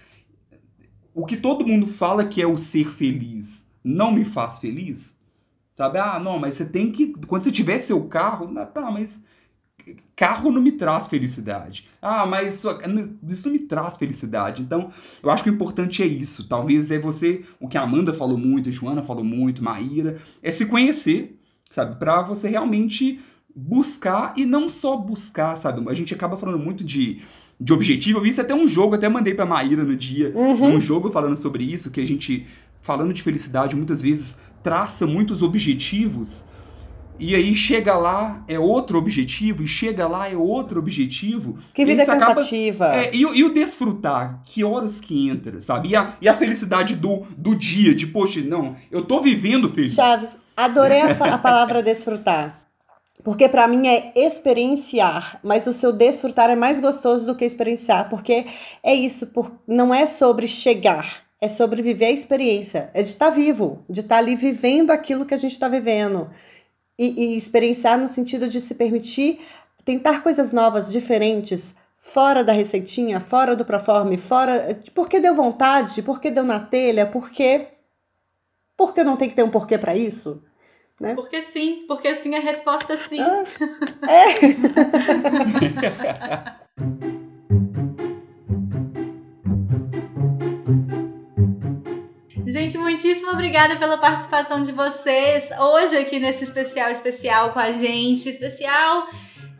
Speaker 3: o que todo mundo fala que é o ser feliz não me faz feliz? Sabe? Ah, não, mas você tem que quando você tiver seu carro, tá, mas carro não me traz felicidade. Ah, mas isso, isso não me traz felicidade. Então, eu acho que o importante é isso. Talvez é você, o que a Amanda falou muito, a Joana falou muito, Maíra, é se conhecer, sabe? Para você realmente buscar e não só buscar, sabe? A gente acaba falando muito de de objetivo. Eu vi isso até um jogo, até mandei pra Maíra no dia, uhum. um jogo falando sobre isso, que a gente, falando de felicidade, muitas vezes traça muitos objetivos e aí chega lá é outro objetivo, e chega lá é outro objetivo.
Speaker 2: Que vida cansativa.
Speaker 3: é, e, e, o desfrutar, que horas que entra, sabe? E a, e a felicidade do, do dia, de, poxa, não, eu tô vivendo feliz.
Speaker 2: Chaves, adorei a, a palavra desfrutar. Porque para mim é experienciar, mas o seu desfrutar é mais gostoso do que experienciar, porque é isso, por, não é sobre chegar, é sobre viver a experiência, é de estar tá vivo, de estar tá ali vivendo aquilo que a gente está vivendo e, e experienciar no sentido de se permitir tentar coisas novas, diferentes, fora da receitinha, fora do proforme, fora. Porque deu vontade, porque deu na telha, porque. Porque não tem que ter um porquê para isso? Né?
Speaker 7: Porque sim, porque sim, a resposta é sim.
Speaker 2: Ah, é.
Speaker 7: Gente, muitíssimo obrigada pela participação de vocês hoje aqui nesse especial especial com a gente. Especial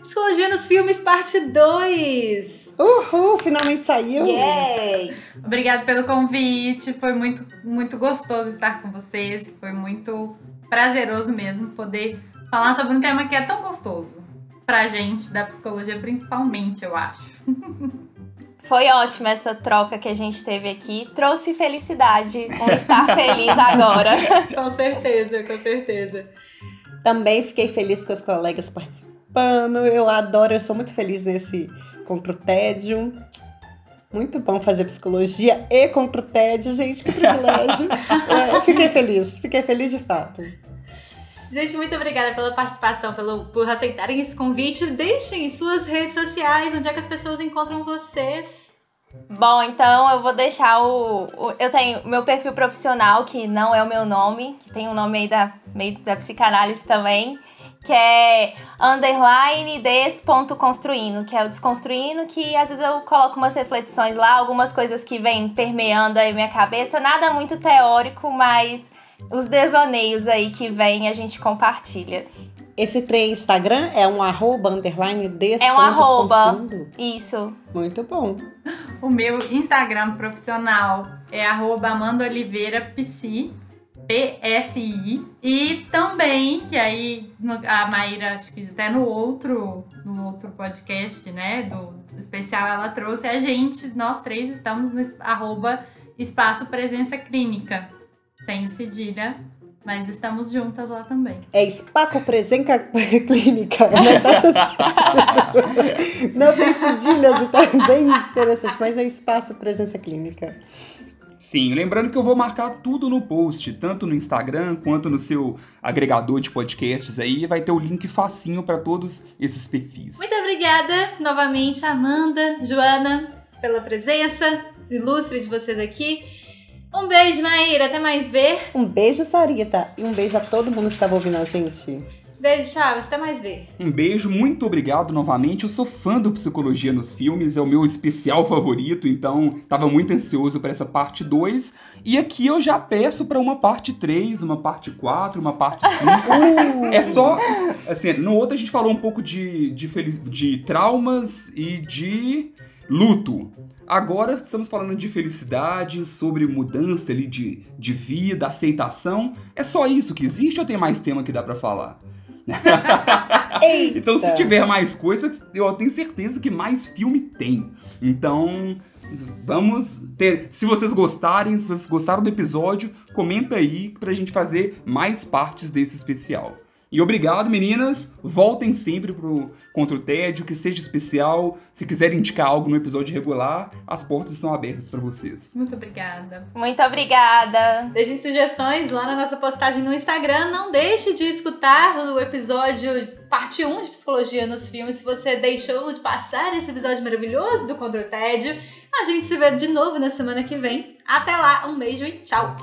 Speaker 7: Psicologia nos Filmes, parte 2.
Speaker 2: Uhul, finalmente saiu.
Speaker 7: Yay!
Speaker 5: Obrigada pelo convite. Foi muito, muito gostoso estar com vocês. Foi muito prazeroso mesmo poder falar sobre um tema que é tão gostoso pra gente, da psicologia principalmente, eu acho.
Speaker 4: Foi ótima essa troca que a gente teve aqui. Trouxe felicidade. Vamos estar feliz agora.
Speaker 7: com certeza, com certeza.
Speaker 2: Também fiquei feliz com os colegas participando. Eu adoro, eu sou muito feliz nesse contra o tédio. Muito bom fazer psicologia e contra o tédio, gente, que privilégio. é, eu fiquei feliz, fiquei feliz de fato.
Speaker 7: Gente, muito obrigada pela participação, pelo, por aceitarem esse convite. Deixem suas redes sociais, onde é que as pessoas encontram vocês.
Speaker 4: Bom, então eu vou deixar o, o, Eu tenho meu perfil profissional, que não é o meu nome, que tem um nome aí da, meio da psicanálise também, que é underline des.construindo, que é o desconstruindo, que às vezes eu coloco umas reflexões lá, algumas coisas que vêm permeando aí minha cabeça, nada muito teórico, mas os devaneios aí que vem a gente compartilha.
Speaker 2: Esse trem Instagram é um arroba underline desse
Speaker 4: É um arroba. Isso.
Speaker 2: Muito bom.
Speaker 5: O meu Instagram profissional é arroba Amanda Oliveira Psi, PSI. E também, que aí a Maíra, acho que até no outro, no outro podcast, né, do especial, ela trouxe a gente, nós três estamos no arroba Espaço Presença Clínica, sem o cedilha, mas estamos juntas lá também.
Speaker 2: É Espaco Presença Clínica. Né? Não tem cedilhas, então é bem interessante, mas é Espaço Presença Clínica.
Speaker 3: Sim, lembrando que eu vou marcar tudo no post, tanto no Instagram quanto no seu agregador de podcasts aí, vai ter o link facinho para todos esses perfis.
Speaker 1: Muito obrigada novamente, Amanda, Joana, pela presença ilustre de vocês aqui. Um beijo, Maíra, até mais ver.
Speaker 2: Um beijo, Sarita, e um beijo a todo mundo que estava ouvindo a gente.
Speaker 1: Beijo, Chaves. Até mais ver.
Speaker 3: Um beijo, muito obrigado novamente. Eu sou fã do Psicologia nos Filmes, é o meu especial favorito, então tava muito ansioso para essa parte 2. E aqui eu já peço para uma parte 3, uma parte 4, uma parte 5. é só. Assim, no outro a gente falou um pouco de, de, de traumas e de luto. Agora estamos falando de felicidade, sobre mudança ali de, de vida, aceitação. É só isso que existe ou tem mais tema que dá para falar? então, se tiver mais coisas, eu tenho certeza que mais filme tem. Então, vamos ter. Se vocês gostarem, se vocês gostaram do episódio, comenta aí pra gente fazer mais partes desse especial. E obrigado, meninas. Voltem sempre pro Contra o Tédio, que seja especial. Se quiserem indicar algo no episódio regular, as portas estão abertas para vocês.
Speaker 5: Muito obrigada.
Speaker 4: Muito obrigada.
Speaker 1: Deixem sugestões lá na nossa postagem no Instagram. Não deixe de escutar o episódio parte 1 de Psicologia nos Filmes. Se você deixou de passar esse episódio maravilhoso do Contra o Tédio, a gente se vê de novo na semana que vem. Até lá, um beijo e tchau!